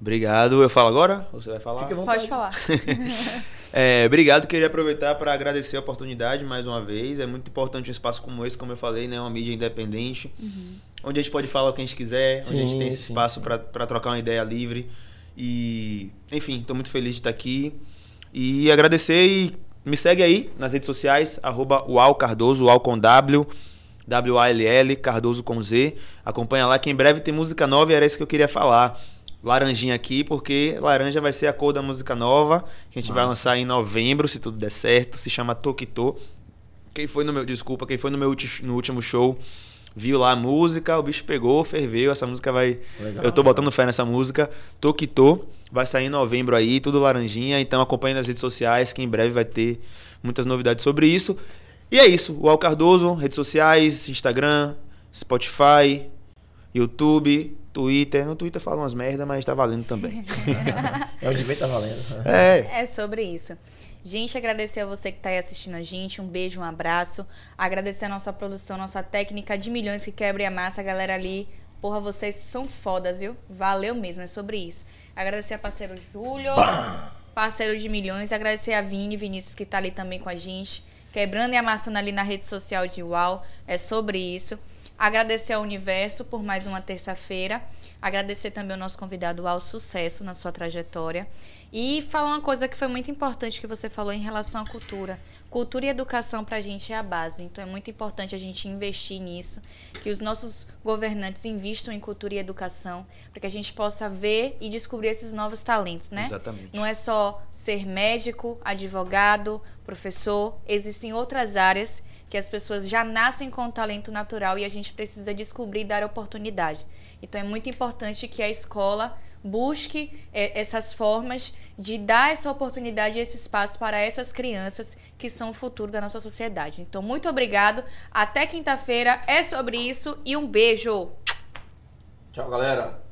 Obrigado. Eu falo agora? Ou você vai falar? Pode falar. É, obrigado, queria aproveitar para agradecer a oportunidade mais uma vez. É muito importante um espaço como esse, como eu falei, né? Uma mídia independente, onde a gente pode falar o que a gente quiser, onde a gente Sim, tem esse sim, espaço sim. para trocar uma ideia livre. E, enfim, estou muito feliz de estar aqui. E agradecer e me segue aí nas redes sociais, arroba Ual Cardoso, Ual com W, W-A-L-L, Cardoso com Z. Acompanha lá que em breve tem música nova e era isso que eu queria falar. Laranjinha aqui, porque laranja vai ser a cor da música nova, que a gente vai Massa. lançar em novembro, se tudo der certo. Se chama Tokito. Quem foi no meu, desculpa, quem foi no meu no último show, viu lá a música, o bicho pegou, ferveu, essa música vai Legal. eu tô botando fé nessa música. Tokito vai sair em novembro aí, tudo laranjinha. Então acompanhe nas redes sociais, que em breve vai ter muitas novidades sobre isso. E é isso. O Al Cardoso, redes sociais, Instagram, Spotify, YouTube, Twitter. No Twitter fala umas merda, mas tá valendo também. É onde vem tá valendo. é. É sobre isso. Gente, agradecer a você que tá aí assistindo a gente. Um beijo, um abraço. Agradecer a nossa produção, nossa técnica de milhões que quebra a massa, a galera ali. Porra, vocês são fodas, viu? Valeu mesmo, é sobre isso. Agradecer a parceiro Júlio, parceiro de milhões. Agradecer a Vini, Vinícius, que tá ali também com a gente. Quebrando e amassando ali na rede social de UAU. É sobre isso. Agradecer ao Universo por mais uma terça-feira. Agradecer também ao nosso convidado ao sucesso na sua trajetória. E falar uma coisa que foi muito importante que você falou em relação à cultura. Cultura e educação para a gente é a base. Então é muito importante a gente investir nisso, que os nossos governantes investam em cultura e educação, para que a gente possa ver e descobrir esses novos talentos, né? Exatamente. Não é só ser médico, advogado, professor. Existem outras áreas que as pessoas já nascem com talento natural e a gente precisa descobrir e dar oportunidade. Então é muito importante que a escola busque eh, essas formas de dar essa oportunidade e esse espaço para essas crianças que são o futuro da nossa sociedade. Então, muito obrigado. Até quinta-feira. É sobre isso e um beijo. Tchau, galera.